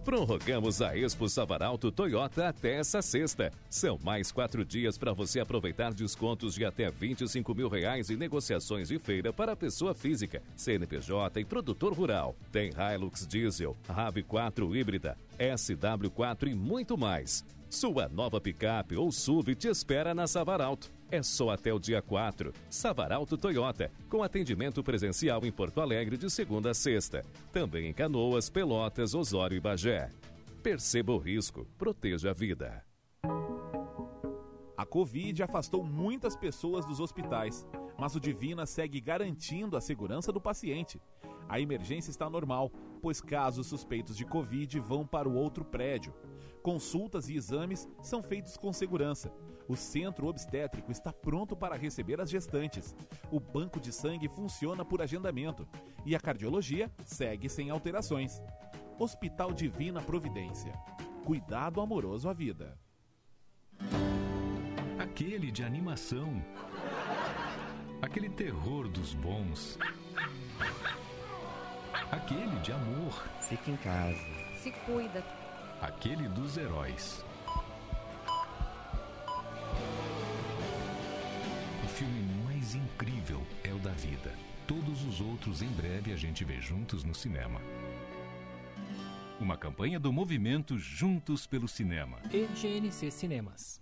Prorrogamos a Expo Savaralto Toyota até essa sexta. São mais quatro dias para você aproveitar descontos de até 25 mil reais em negociações de feira para pessoa física, CNPJ e produtor rural. Tem Hilux Diesel, RAV4 híbrida, SW4 e muito mais. Sua nova picape ou SUV te espera na Savaralto. É só até o dia 4. Savaralto Toyota, com atendimento presencial em Porto Alegre de segunda a sexta. Também em Canoas, Pelotas, Osório e Bagé. Perceba o risco, proteja a vida. A Covid afastou muitas pessoas dos hospitais, mas o Divina segue garantindo a segurança do paciente. A emergência está normal, pois casos suspeitos de Covid vão para o outro prédio. Consultas e exames são feitos com segurança. O centro obstétrico está pronto para receber as gestantes. O banco de sangue funciona por agendamento. E a cardiologia segue sem alterações. Hospital Divina Providência. Cuidado amoroso à vida. Aquele de animação. Aquele terror dos bons. Aquele de amor. Fica em casa. Se cuida aquele dos heróis. Todos os outros em breve a gente vê juntos no cinema. Uma campanha do movimento Juntos pelo Cinema. E GNC Cinemas.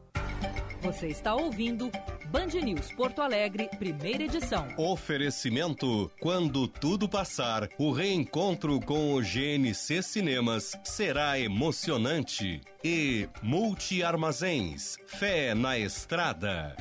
Você está ouvindo Band News Porto Alegre, primeira edição. Oferecimento: quando tudo passar, o reencontro com o GNC Cinemas será emocionante. E Multi Armazéns, fé na estrada.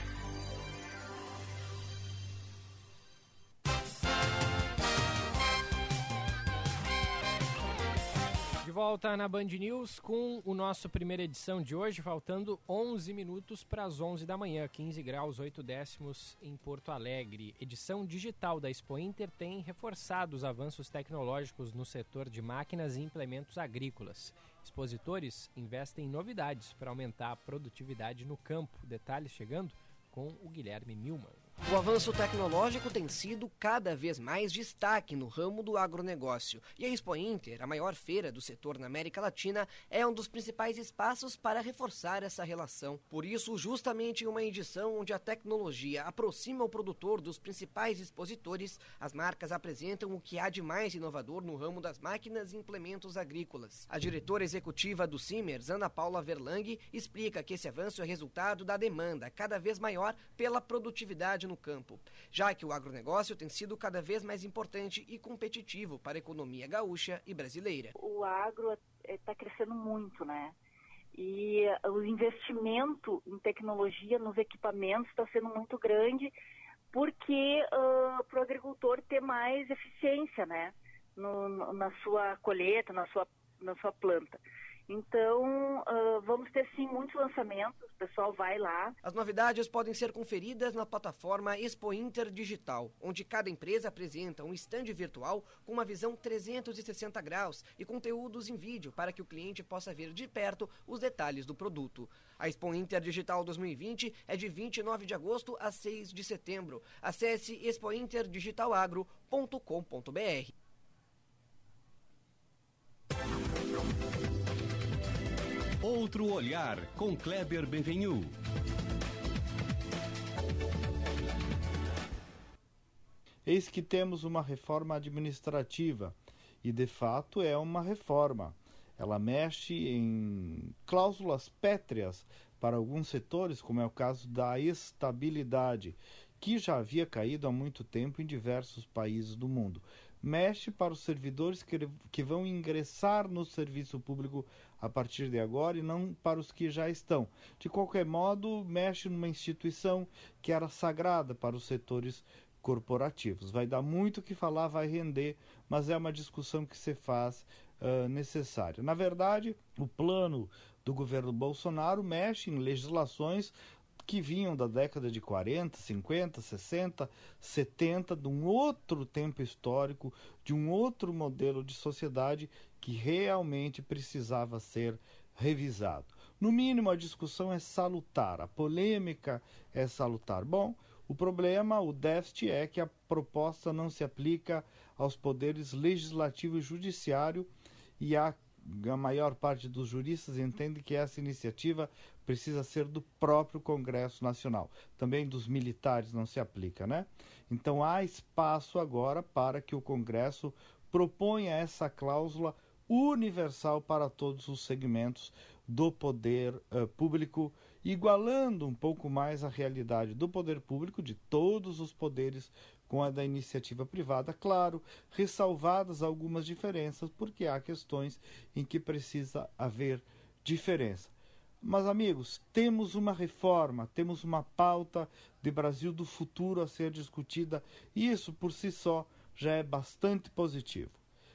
Volta na Band News com o nosso primeira edição de hoje, faltando 11 minutos para as 11 da manhã, 15 graus 8 décimos em Porto Alegre. Edição digital da Expo Inter tem reforçado os avanços tecnológicos no setor de máquinas e implementos agrícolas. Expositores investem em novidades para aumentar a produtividade no campo. Detalhes chegando com o Guilherme Milman. O avanço tecnológico tem sido cada vez mais destaque no ramo do agronegócio. E a Expo Inter, a maior feira do setor na América Latina, é um dos principais espaços para reforçar essa relação. Por isso, justamente em uma edição onde a tecnologia aproxima o produtor dos principais expositores, as marcas apresentam o que há de mais inovador no ramo das máquinas e implementos agrícolas. A diretora executiva do Simers, Ana Paula Verlang, explica que esse avanço é resultado da demanda cada vez maior pela produtividade no campo, já que o agronegócio tem sido cada vez mais importante e competitivo para a economia gaúcha e brasileira. O agro está crescendo muito, né? E o investimento em tecnologia, nos equipamentos, está sendo muito grande, porque uh, para o agricultor ter mais eficiência, né? No, no, na sua colheita, na sua, na sua planta. Então, uh, vamos ter sim muitos lançamentos, o pessoal vai lá. As novidades podem ser conferidas na plataforma Expo Inter Digital, onde cada empresa apresenta um stand virtual com uma visão 360 graus e conteúdos em vídeo para que o cliente possa ver de perto os detalhes do produto. A Expo Inter Digital 2020 é de 29 de agosto a 6 de setembro. Acesse expointerdigitalagro.com.br. Outro Olhar, com Kleber Benvenu. Eis que temos uma reforma administrativa, e de fato é uma reforma. Ela mexe em cláusulas pétreas para alguns setores, como é o caso da estabilidade, que já havia caído há muito tempo em diversos países do mundo. Mexe para os servidores que, que vão ingressar no serviço público a partir de agora e não para os que já estão. De qualquer modo, mexe numa instituição que era sagrada para os setores corporativos. Vai dar muito o que falar, vai render, mas é uma discussão que se faz uh, necessária. Na verdade, o plano do governo Bolsonaro mexe em legislações que vinham da década de 40, 50, 60, 70, de um outro tempo histórico, de um outro modelo de sociedade que realmente precisava ser revisado. No mínimo, a discussão é salutar, a polêmica é salutar. Bom, o problema, o déficit é que a proposta não se aplica aos poderes legislativo e judiciário e a, a maior parte dos juristas entende que essa iniciativa precisa ser do próprio Congresso Nacional. Também dos militares não se aplica, né? Então há espaço agora para que o Congresso proponha essa cláusula universal para todos os segmentos do poder uh, público, igualando um pouco mais a realidade do poder público, de todos os poderes, com a da iniciativa privada, claro, ressalvadas algumas diferenças, porque há questões em que precisa haver diferença. Mas, amigos, temos uma reforma, temos uma pauta de Brasil do futuro a ser discutida, e isso por si só já é bastante positivo.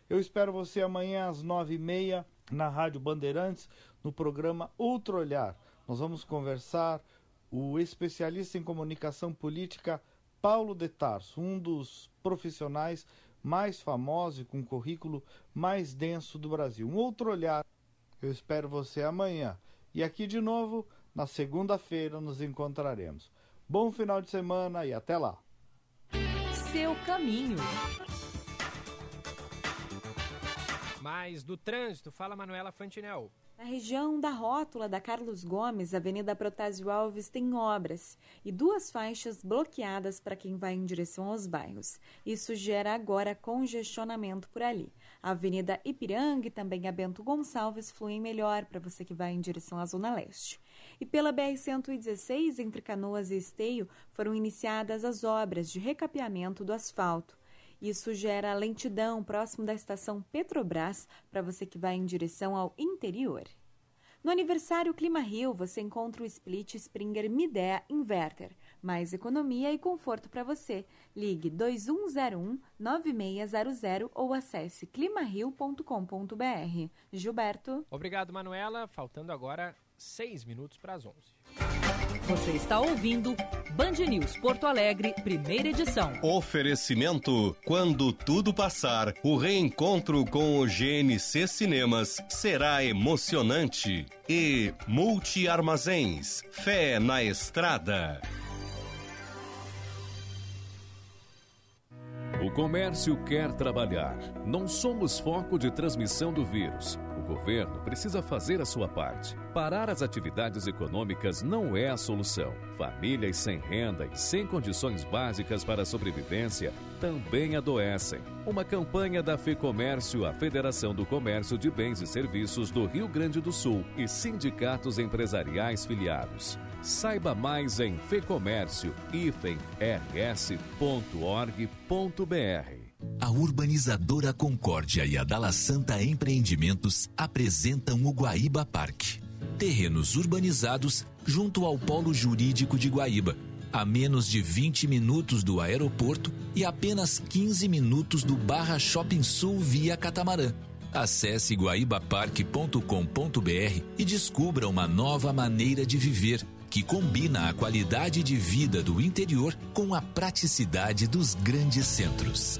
Eu espero você amanhã às nove e meia na Rádio Bandeirantes, no programa Outro Olhar. Nós vamos conversar o especialista em comunicação política Paulo de Tarso, um dos profissionais mais famosos e com currículo mais denso do Brasil. Um outro olhar. Eu espero você amanhã. E aqui de novo, na segunda-feira, nos encontraremos. Bom final de semana e até lá. Seu caminho. Mais do trânsito, fala Manuela Fantinel. Na região da rótula da Carlos Gomes, Avenida Protásio Alves tem obras e duas faixas bloqueadas para quem vai em direção aos bairros. Isso gera agora congestionamento por ali. A Avenida Ipiranga e também a Bento Gonçalves fluem melhor para você que vai em direção à Zona Leste. E pela BR-116, entre Canoas e Esteio, foram iniciadas as obras de recapeamento do asfalto. Isso gera lentidão próximo da estação Petrobras para você que vai em direção ao interior. No aniversário Clima Rio, você encontra o Split Springer Midea Inverter. Mais economia e conforto para você. Ligue 2101-9600 ou acesse climario.com.br. Gilberto. Obrigado, Manuela. Faltando agora seis minutos para as onze. Você está ouvindo Band News Porto Alegre, primeira edição. Oferecimento: quando tudo passar, o reencontro com o GNC Cinemas será emocionante. E Multi Armazéns, fé na estrada. O comércio quer trabalhar. Não somos foco de transmissão do vírus O governo precisa fazer a sua parte. Parar as atividades econômicas não é a solução. Famílias sem renda e sem condições básicas para a sobrevivência também adoecem. Uma campanha da FEComércio, a Federação do Comércio de Bens e Serviços do Rio Grande do Sul e sindicatos empresariais filiados. Saiba mais em fecomércio-rs.org.br. A urbanizadora Concórdia e a Dala Santa Empreendimentos apresentam o Guaíba Parque. Terrenos urbanizados junto ao Polo Jurídico de Guaíba, a menos de 20 minutos do aeroporto e apenas 15 minutos do Barra Shopping Sul via catamarã. Acesse guaibaparque.com.br e descubra uma nova maneira de viver que combina a qualidade de vida do interior com a praticidade dos grandes centros.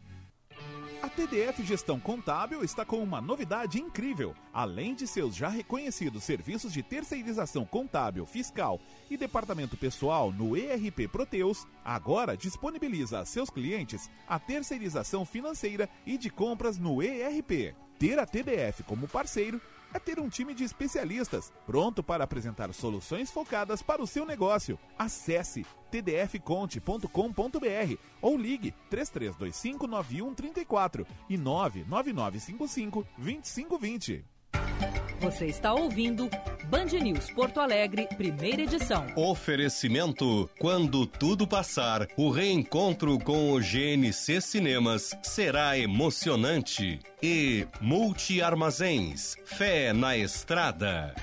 A TDF Gestão Contábil está com uma novidade incrível. Além de seus já reconhecidos serviços de terceirização contábil, fiscal e departamento pessoal no ERP Proteus, agora disponibiliza a seus clientes a terceirização financeira e de compras no ERP. Ter a TDF como parceiro é ter um time de especialistas pronto para apresentar soluções focadas para o seu negócio. Acesse tdfconte.com.br ou ligue 3325 9134 e 99955 2520. Você está ouvindo Band News Porto Alegre, primeira edição. Oferecimento: quando tudo passar, o reencontro com o GNC Cinemas será emocionante. E Multi Armazéns, fé na estrada.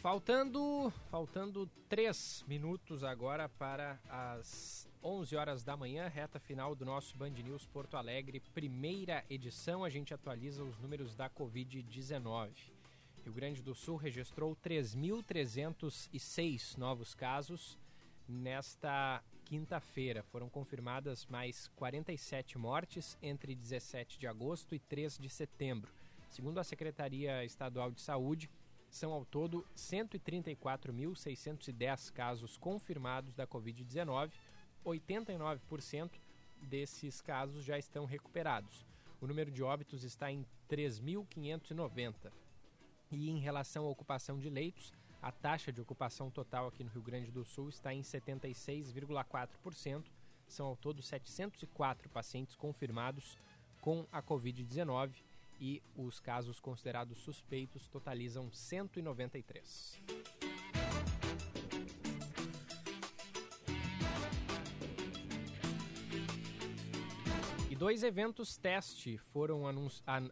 Faltando, faltando três minutos agora para as 11 horas da manhã, reta final do nosso Band News Porto Alegre, primeira edição. A gente atualiza os números da Covid-19. Rio Grande do Sul registrou 3.306 novos casos nesta quinta-feira. Foram confirmadas mais 47 mortes entre 17 de agosto e 3 de setembro. Segundo a Secretaria Estadual de Saúde, são ao todo 134.610 casos confirmados da Covid-19. 89% desses casos já estão recuperados. O número de óbitos está em 3.590. E em relação à ocupação de leitos, a taxa de ocupação total aqui no Rio Grande do Sul está em 76,4%. São ao todo 704 pacientes confirmados com a Covid-19 e os casos considerados suspeitos totalizam 193. Dois eventos teste foram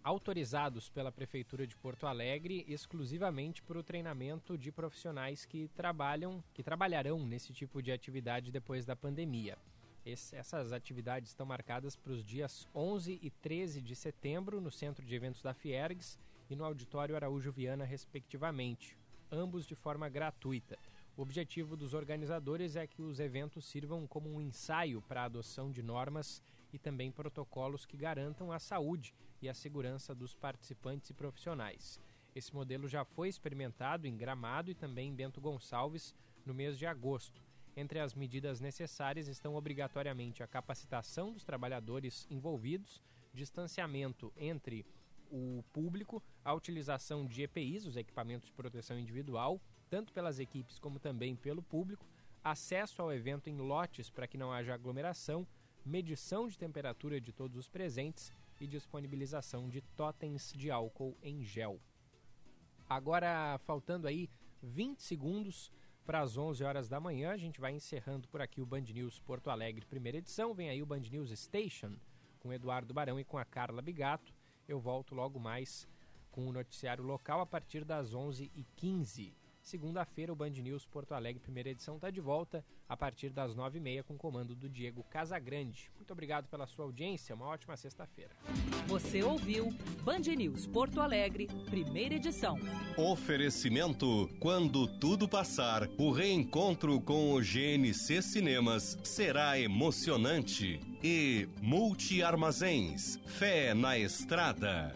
autorizados pela Prefeitura de Porto Alegre exclusivamente para o treinamento de profissionais que trabalham, que trabalharão nesse tipo de atividade depois da pandemia. Esse, essas atividades estão marcadas para os dias 11 e 13 de setembro no Centro de Eventos da Fiergs e no Auditório Araújo Viana, respectivamente, ambos de forma gratuita. O objetivo dos organizadores é que os eventos sirvam como um ensaio para a adoção de normas e também protocolos que garantam a saúde e a segurança dos participantes e profissionais. Esse modelo já foi experimentado em Gramado e também em Bento Gonçalves no mês de agosto. Entre as medidas necessárias estão obrigatoriamente a capacitação dos trabalhadores envolvidos, distanciamento entre o público, a utilização de EPIs, os equipamentos de proteção individual, tanto pelas equipes como também pelo público, acesso ao evento em lotes para que não haja aglomeração, medição de temperatura de todos os presentes e disponibilização de totens de álcool em gel. Agora, faltando aí 20 segundos para as 11 horas da manhã. A gente vai encerrando por aqui o Band News Porto Alegre, primeira edição. Vem aí o Band News Station com Eduardo Barão e com a Carla Bigato. Eu volto logo mais com o noticiário local a partir das 11h15. Segunda-feira, o Band News Porto Alegre, primeira edição, está de volta a partir das nove e meia com o comando do Diego Casagrande. Muito obrigado pela sua audiência, uma ótima sexta-feira. Você ouviu Band News Porto Alegre, primeira edição. Oferecimento: quando tudo passar, o reencontro com o GNC Cinemas será emocionante. E Multi Armazéns, fé na estrada.